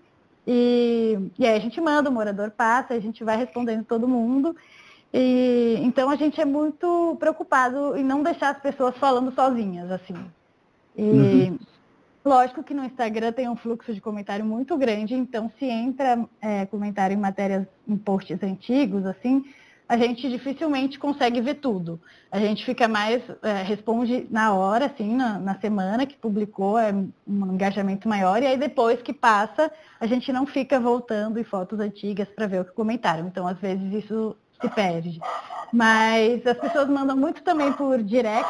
E, e aí a gente manda, o morador passa, a gente vai respondendo todo mundo. E, então a gente é muito preocupado em não deixar as pessoas falando sozinhas, assim. E, uhum. Lógico que no Instagram tem um fluxo de comentário muito grande, então se entra é, comentário em matérias, em posts antigos, assim, a gente dificilmente consegue ver tudo. A gente fica mais, é, responde na hora, assim, na, na, semana que publicou, é um engajamento maior, e aí depois que passa, a gente não fica voltando em fotos antigas para ver o que comentaram. Então, às vezes, isso se perde. Mas as pessoas mandam muito também por direct,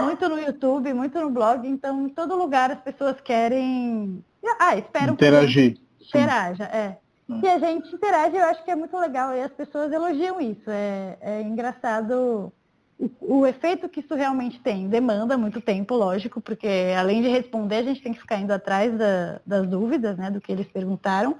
muito no YouTube, muito no blog, então em todo lugar as pessoas querem. Ah, espero interagir. Interaja, é. Hum. E a gente interage, eu acho que é muito legal e as pessoas elogiam isso. É, é engraçado o, o, efeito que isso realmente tem. Demanda muito tempo, lógico, porque além de responder, a gente tem que ficar indo atrás da, das dúvidas, né, do que eles perguntaram.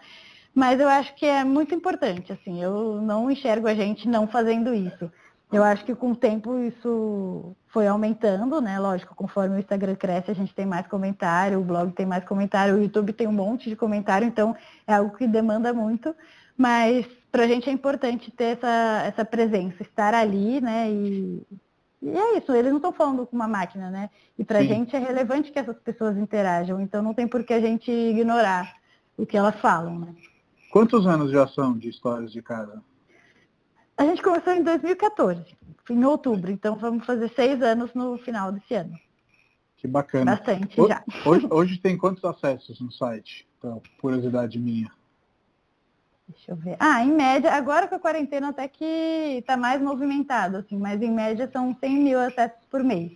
Mas eu acho que é muito importante, assim, eu não enxergo a gente não fazendo isso. Eu acho que com o tempo isso foi aumentando, né? Lógico, conforme o Instagram cresce, a gente tem mais comentário, o blog tem mais comentário, o YouTube tem um monte de comentário, então é algo que demanda muito. Mas para a gente é importante ter essa, essa presença, estar ali, né? E, e é isso, eles não estão falando com uma máquina, né? E para a gente é relevante que essas pessoas interajam, então não tem por que a gente ignorar o que elas falam, né? Quantos anos já são de histórias de casa? A gente começou em 2014, em outubro, então vamos fazer seis anos no final desse ano. Que bacana. Bastante já. Hoje, hoje tem quantos acessos no site? Então, curiosidade minha. Deixa eu ver. Ah, em média, agora com a quarentena até que está mais movimentado, assim, mas em média são 100 mil acessos por mês.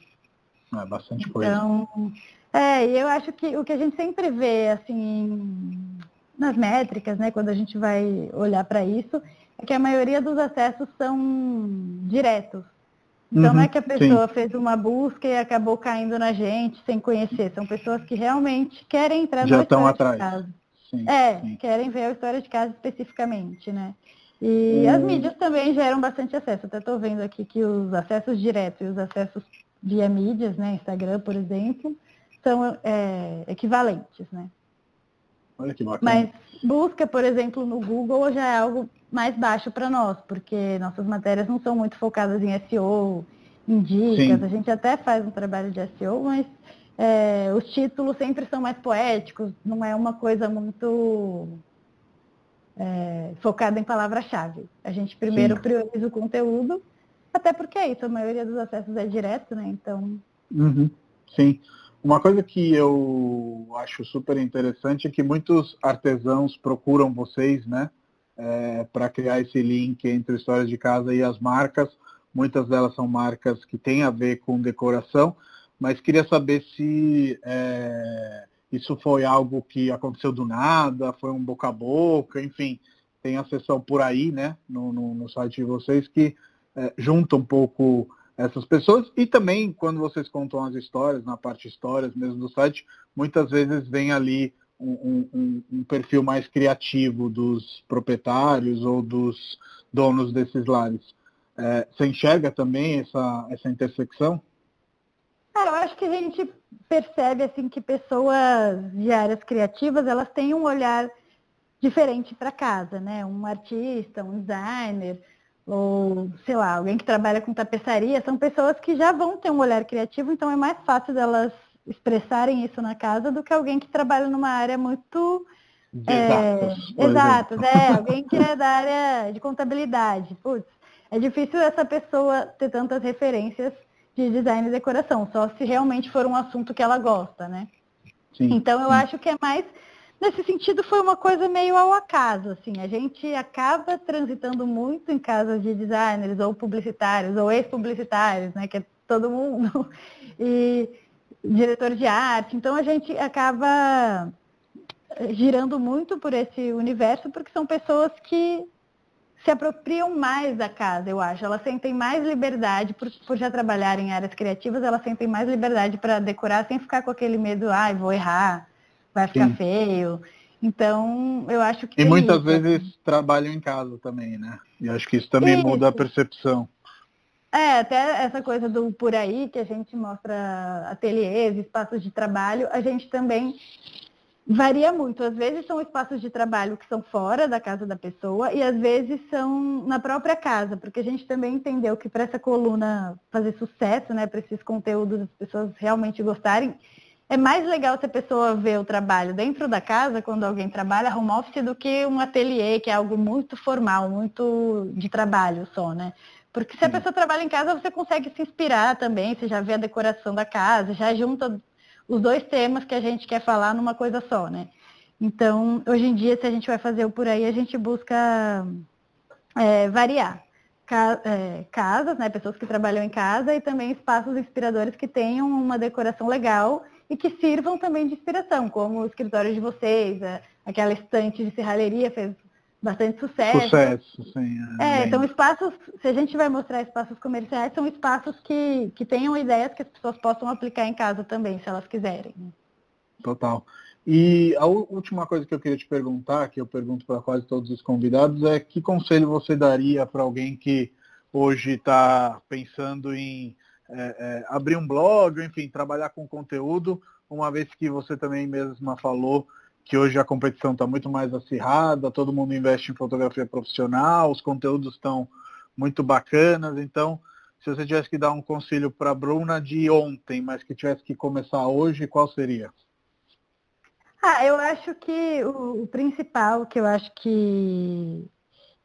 É bastante coisa. Então, é, e eu acho que o que a gente sempre vê, assim, nas métricas, né, quando a gente vai olhar para isso, é que a maioria dos acessos são diretos. Então uhum, não é uhum, que a pessoa sim. fez uma busca e acabou caindo na gente sem conhecer. São pessoas que realmente querem entrar Já estão atrás. de casa. Sim, é, sim. querem ver a história de casa especificamente, né? E hum. as mídias também geram bastante acesso. Até estou vendo aqui que os acessos diretos e os acessos via mídias, né, Instagram, por exemplo, são é, equivalentes, né? Olha que bacana. Mas busca, por exemplo, no Google já é algo mais baixo para nós, porque nossas matérias não são muito focadas em SEO, em dicas. Sim. A gente até faz um trabalho de SEO, mas é, os títulos sempre são mais poéticos, não é uma coisa muito é, focada em palavra-chave. A gente primeiro Sim. prioriza o conteúdo, até porque é isso, a maioria dos acessos é direto, né? Então. Uhum. Sim. Uma coisa que eu acho super interessante é que muitos artesãos procuram vocês, né, é, para criar esse link entre histórias de casa e as marcas. Muitas delas são marcas que têm a ver com decoração, mas queria saber se é, isso foi algo que aconteceu do nada, foi um boca a boca, enfim, tem a sessão por aí, né, no, no, no site de vocês que é, junta um pouco essas pessoas. E também, quando vocês contam as histórias, na parte histórias mesmo do site, muitas vezes vem ali um, um, perfil mais criativo dos proprietários ou dos donos desses lares. É, você enxerga também essa, essa intersecção? Eu acho que a gente percebe assim que pessoas de áreas criativas elas têm um olhar diferente para casa, né? Um artista, um designer, ou, sei lá, alguém que trabalha com tapeçaria, são pessoas que já vão ter um olhar criativo, então é mais fácil delas expressarem isso na casa do que alguém que trabalha numa área muito exatos, é, exatos é, alguém que é da área de contabilidade. Putz, é difícil essa pessoa ter tantas referências de design e decoração, só se realmente for um assunto que ela gosta, né? Sim, então eu sim. acho que é mais Nesse sentido, foi uma coisa meio ao acaso, assim. A gente acaba transitando muito em casas de designers ou publicitários ou ex-publicitários, né? Que é todo mundo. (laughs) E diretor de arte. Então, a gente acaba girando muito por esse universo porque são pessoas que se apropriam mais da casa, eu acho. Elas sentem mais liberdade, por, por já trabalhar em áreas criativas, elas sentem mais liberdade para decorar sem ficar com aquele medo, ai, ah, vou errar, vai ficar Sim. feio. Então, eu acho que. E muitas isso, vezes assim. trabalham em casa também, né? E acho que isso também isso. muda a percepção. É, até essa coisa do por aí, que a gente mostra ateliês, espaços de trabalho, a gente também varia muito. Às vezes são espaços de trabalho que são fora da casa da pessoa e às vezes são na própria casa, porque a gente também entendeu que para essa coluna fazer sucesso, né, para esses conteúdos as pessoas realmente gostarem, é mais legal se a pessoa vê o trabalho dentro da casa, quando alguém trabalha home office, do que um ateliê, que é algo muito formal, muito de trabalho só, né? Porque se a pessoa trabalha em casa, você consegue se inspirar também, você já vê a decoração da casa, já junta os dois temas que a gente quer falar numa coisa só, né? Então, hoje em dia, se a gente vai fazer o por aí, a gente busca é, variar. é, casas, né, pessoas que trabalham em casa e também espaços inspiradores que tenham uma decoração legal e que sirvam também de inspiração, como o escritório de vocês, aquela estante de serralheria fez bastante sucesso. Sucesso, sim. É, é então espaços, se a gente vai mostrar espaços comerciais, são espaços que, que tenham ideias que as pessoas possam aplicar em casa também, se elas quiserem. Total. E a última coisa que eu queria te perguntar, que eu pergunto para quase todos os convidados, é que conselho você daria para alguém que hoje está pensando em é, é, abrir um blog, enfim, trabalhar com conteúdo, uma vez que você também mesma falou que hoje a competição está muito mais acirrada, todo mundo investe em fotografia profissional, os conteúdos estão muito bacanas, então se você tivesse que dar um conselho para a Bruna de ontem, mas que tivesse que começar hoje, qual seria? Ah, eu acho que o, o principal, que eu acho que,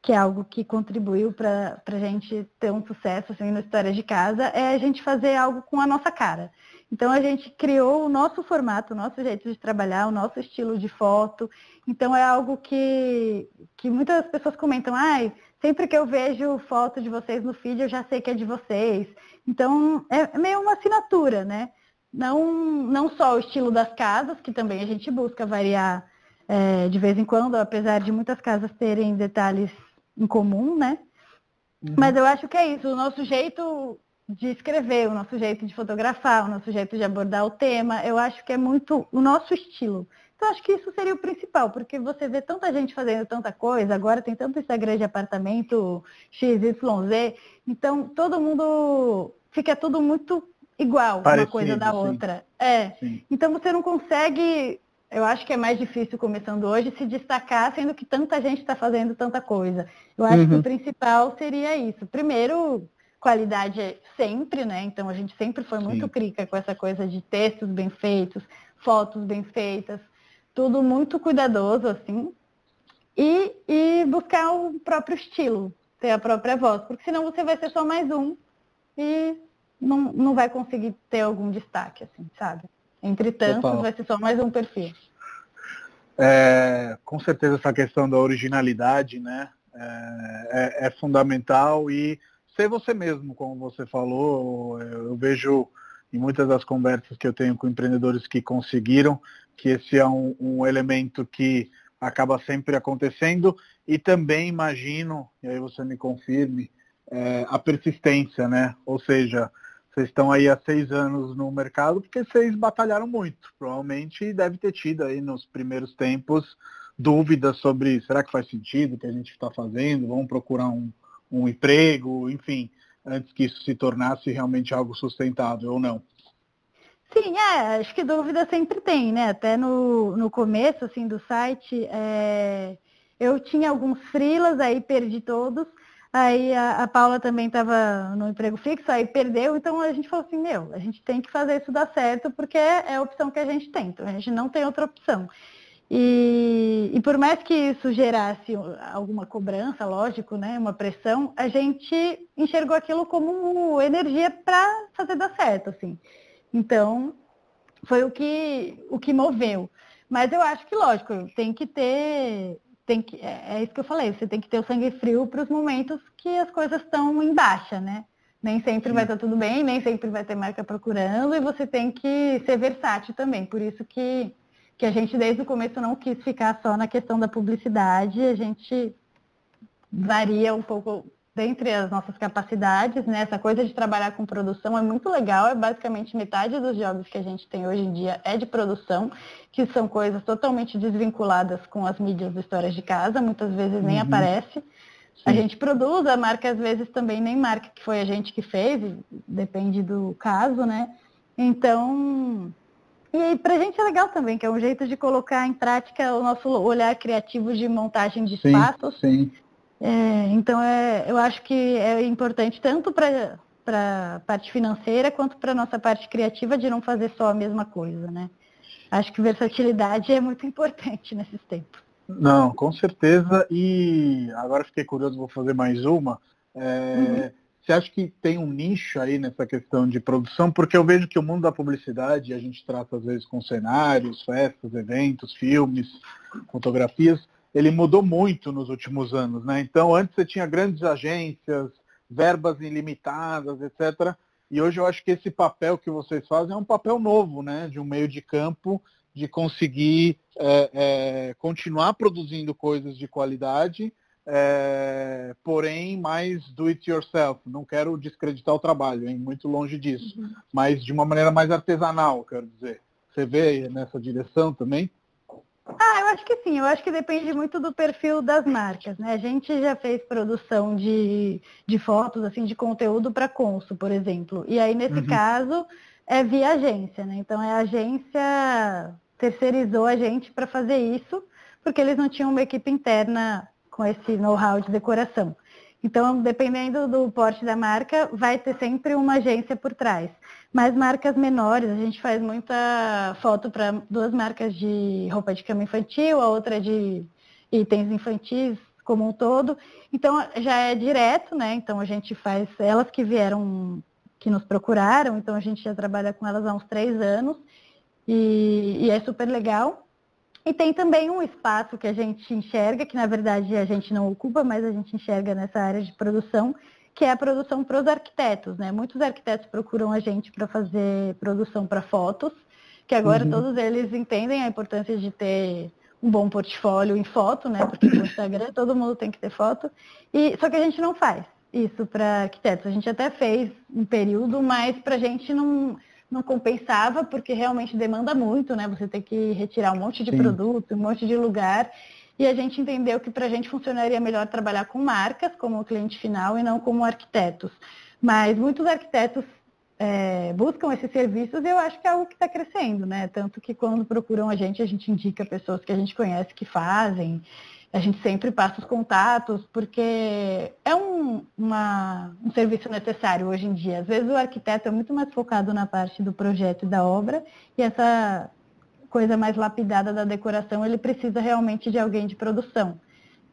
que é algo que contribuiu para a gente ter um sucesso assim, na história de casa, é a gente fazer algo com a nossa cara. Então a gente criou o nosso formato, o nosso jeito de trabalhar, o nosso estilo de foto. Então é algo que, que muitas pessoas comentam, ai, sempre que eu vejo foto de vocês no feed, eu já sei que é de vocês. Então é meio uma assinatura, né? não, não só o estilo das casas, que também a gente busca variar é, de vez em quando, apesar de muitas casas terem detalhes em comum, né? Uhum. Mas eu acho que é isso, o nosso jeito de escrever, o nosso jeito de fotografar, o nosso jeito de abordar o tema, eu acho que é muito o nosso estilo. Então acho que isso seria o principal, porque você vê tanta gente fazendo tanta coisa, agora tem tanto Instagram de apartamento XYZ, então todo mundo fica tudo muito igual Parecido, uma coisa da sim. outra. É. Sim. Então você não consegue, eu acho que é mais difícil começando hoje se destacar, sendo que tanta gente está fazendo tanta coisa. Eu acho uhum. que o uhum. principal seria isso. Primeiro, qualidade sempre, né? Então a gente sempre foi sim. muito crica com essa coisa de textos bem feitos, fotos bem feitas, tudo muito cuidadoso, assim. E, e buscar o próprio estilo, ter a própria voz, porque senão você vai ser só mais um e não, não vai conseguir ter algum destaque, assim, sabe? Entre tantos, Total. vai ser só mais um perfil. É, com certeza essa questão da originalidade, né, é, é, é, fundamental e ser você mesmo, como você falou, eu, eu, vejo em muitas das conversas que eu tenho com empreendedores que conseguiram, que esse é um, um elemento que acaba sempre acontecendo e também imagino, e aí você me confirme, é, a persistência, né? Ou seja, vocês estão aí há seis anos no mercado porque vocês batalharam muito. Provavelmente deve ter tido aí nos primeiros tempos dúvidas sobre será que faz sentido o que a gente está fazendo, vamos procurar um, um emprego, enfim, antes que isso se tornasse realmente algo sustentável ou não. Sim, é, acho que dúvida sempre tem, né? Até no, no começo assim, do site, é, eu tinha alguns freelas, aí perdi todos. Aí a, a Paula também estava no emprego fixo, aí perdeu, então a gente falou assim, meu, a gente tem que fazer isso dar certo, porque é, é a opção que a gente tem, então a gente não tem outra opção. E, e, por mais que isso gerasse alguma cobrança, lógico, né, uma pressão, a gente enxergou aquilo como energia para fazer dar certo, assim. Então, foi o que, o que moveu. Mas eu acho que, lógico, tem que ter tem que, é, é isso que eu falei, você tem que ter o sangue frio para os momentos que as coisas estão em baixa, né? Nem sempre Sim. vai estar tudo bem, nem sempre vai ter marca procurando e você tem que ser versátil também. Por isso que, que a gente desde o começo não quis ficar só na questão da publicidade, a gente varia um pouco dentre as nossas capacidades, né? Essa coisa de trabalhar com produção é muito legal, é basicamente metade dos jobs que a gente tem hoje em dia é de produção, que são coisas totalmente desvinculadas com as mídias de histórias de casa, muitas vezes nem uhum. aparece. Sim. A gente produz, a marca às vezes também nem marca que foi a gente que fez, depende do caso, né? Então, e para a gente é legal também, que é um jeito de colocar em prática o nosso olhar criativo de montagem de espaços. Sim, sim. É, então, é, eu acho que é importante tanto para a parte financeira quanto para a nossa parte criativa de não fazer só a mesma coisa, né? Acho que versatilidade é muito (laughs) importante nesses tempos. Não, com certeza. E agora fiquei curioso, vou fazer mais uma. É, uhum. Você acha que tem um nicho aí nessa questão de produção? Porque eu vejo que o mundo da publicidade, a gente trata às vezes com cenários, festas, eventos, filmes, fotografias, ele mudou muito nos últimos anos, né? Então, antes você tinha grandes agências, verbas ilimitadas, etc. E hoje eu acho que esse papel que vocês fazem é um papel novo, né? De um meio de campo, de conseguir é, é, continuar produzindo coisas de qualidade, é, porém mais do it yourself. Não quero descreditar o trabalho, hein? muito longe disso, uhum. mas de uma maneira mais artesanal, quero dizer. Você vê nessa direção também? Ah, eu acho que sim. Eu acho que depende muito do perfil das marcas, né? A gente já fez produção de, de fotos, assim, de conteúdo para Consul, por exemplo. E aí, nesse uhum. caso, é via agência, né? Então, é a agência terceirizou a gente para fazer isso, porque eles não tinham uma equipe interna com esse know-how de decoração. Então, dependendo do porte da marca, vai ter sempre uma agência por trás. Mas marcas menores, a gente faz muita foto para duas marcas de roupa de cama infantil, a outra de itens infantis como um todo. Então, já é direto, né? Então, a gente faz, elas que vieram, que nos procuraram, então a gente já trabalha com elas há uns três anos e, e é super legal. E tem também um espaço que a gente enxerga, que na verdade a gente não ocupa, mas a gente enxerga nessa área de produção, que é a produção para os arquitetos. Né? Muitos arquitetos procuram a gente para fazer produção para fotos, que agora uhum. todos eles entendem a importância de ter um bom portfólio em foto, né? Porque no Instagram todo mundo tem que ter foto. E só que a gente não faz isso para arquitetos. A gente até fez um período, mas para a gente não não compensava, porque realmente demanda muito, né? Você tem que retirar um monte de Sim. produto, um monte de lugar. E a gente entendeu que para a gente funcionaria melhor trabalhar com marcas como cliente final e não como arquitetos. Mas muitos arquitetos é, buscam esses serviços e eu acho que é algo que está crescendo, né? Tanto que quando procuram a gente, a gente indica pessoas que a gente conhece que fazem a gente sempre passa os contatos, porque é um, uma, um serviço necessário hoje em dia. Às vezes o arquiteto é muito mais focado na parte do projeto e da obra, e essa coisa mais lapidada da decoração, ele precisa realmente de alguém de produção.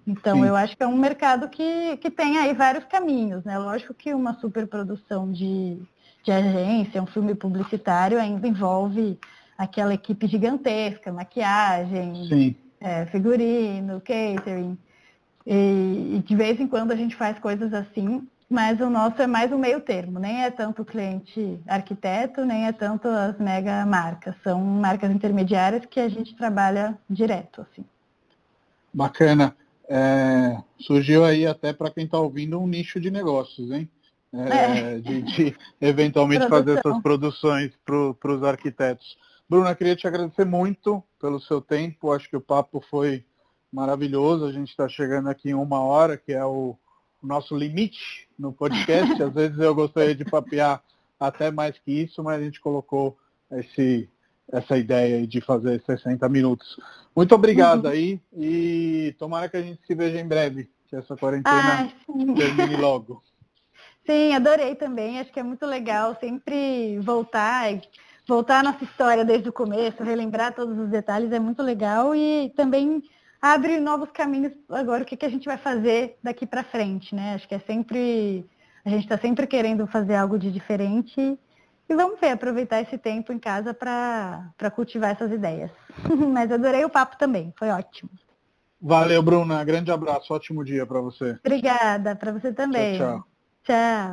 Então, Sim. eu acho que é um mercado que, que tem aí vários caminhos, né? Lógico que uma superprodução de, de agência, um filme publicitário ainda envolve aquela equipe gigantesca, maquiagem, Sim é, figurino, catering. E, e, de vez em quando a gente faz coisas assim, mas o nosso é mais um meio termo, nem é tanto o cliente arquiteto, nem é tanto as mega marcas. São marcas intermediárias que a gente trabalha direto, assim. Bacana. É, surgiu aí até para quem está ouvindo um nicho de negócios, hein? É, é. De, de, eventualmente fazer essas produções para os arquitetos. Bruna, queria te agradecer muito pelo seu tempo. Acho que o papo foi maravilhoso. A gente está chegando aqui em uma hora, que é o, nosso limite no podcast. (laughs) Às vezes eu gostaria de papear até mais que isso, mas a gente colocou esse, essa ideia de fazer 60 minutos. Muito obrigado uhum. aí e tomara que a gente se veja em breve, que essa quarentena termine logo. (laughs) Sim, adorei também. Acho que é muito legal sempre voltar voltar a nossa história desde o começo, relembrar todos os detalhes é muito legal e também abre novos caminhos agora o que, que a gente vai fazer daqui para frente, né? Acho que é sempre a gente está sempre querendo fazer algo de diferente e vamos ver, aproveitar esse tempo em casa para cultivar essas ideias. (laughs) Mas adorei o papo também, foi ótimo. Valeu, Bruna. Grande abraço, ótimo dia para você. Obrigada, para você também. Tchau, tchau. Tchau.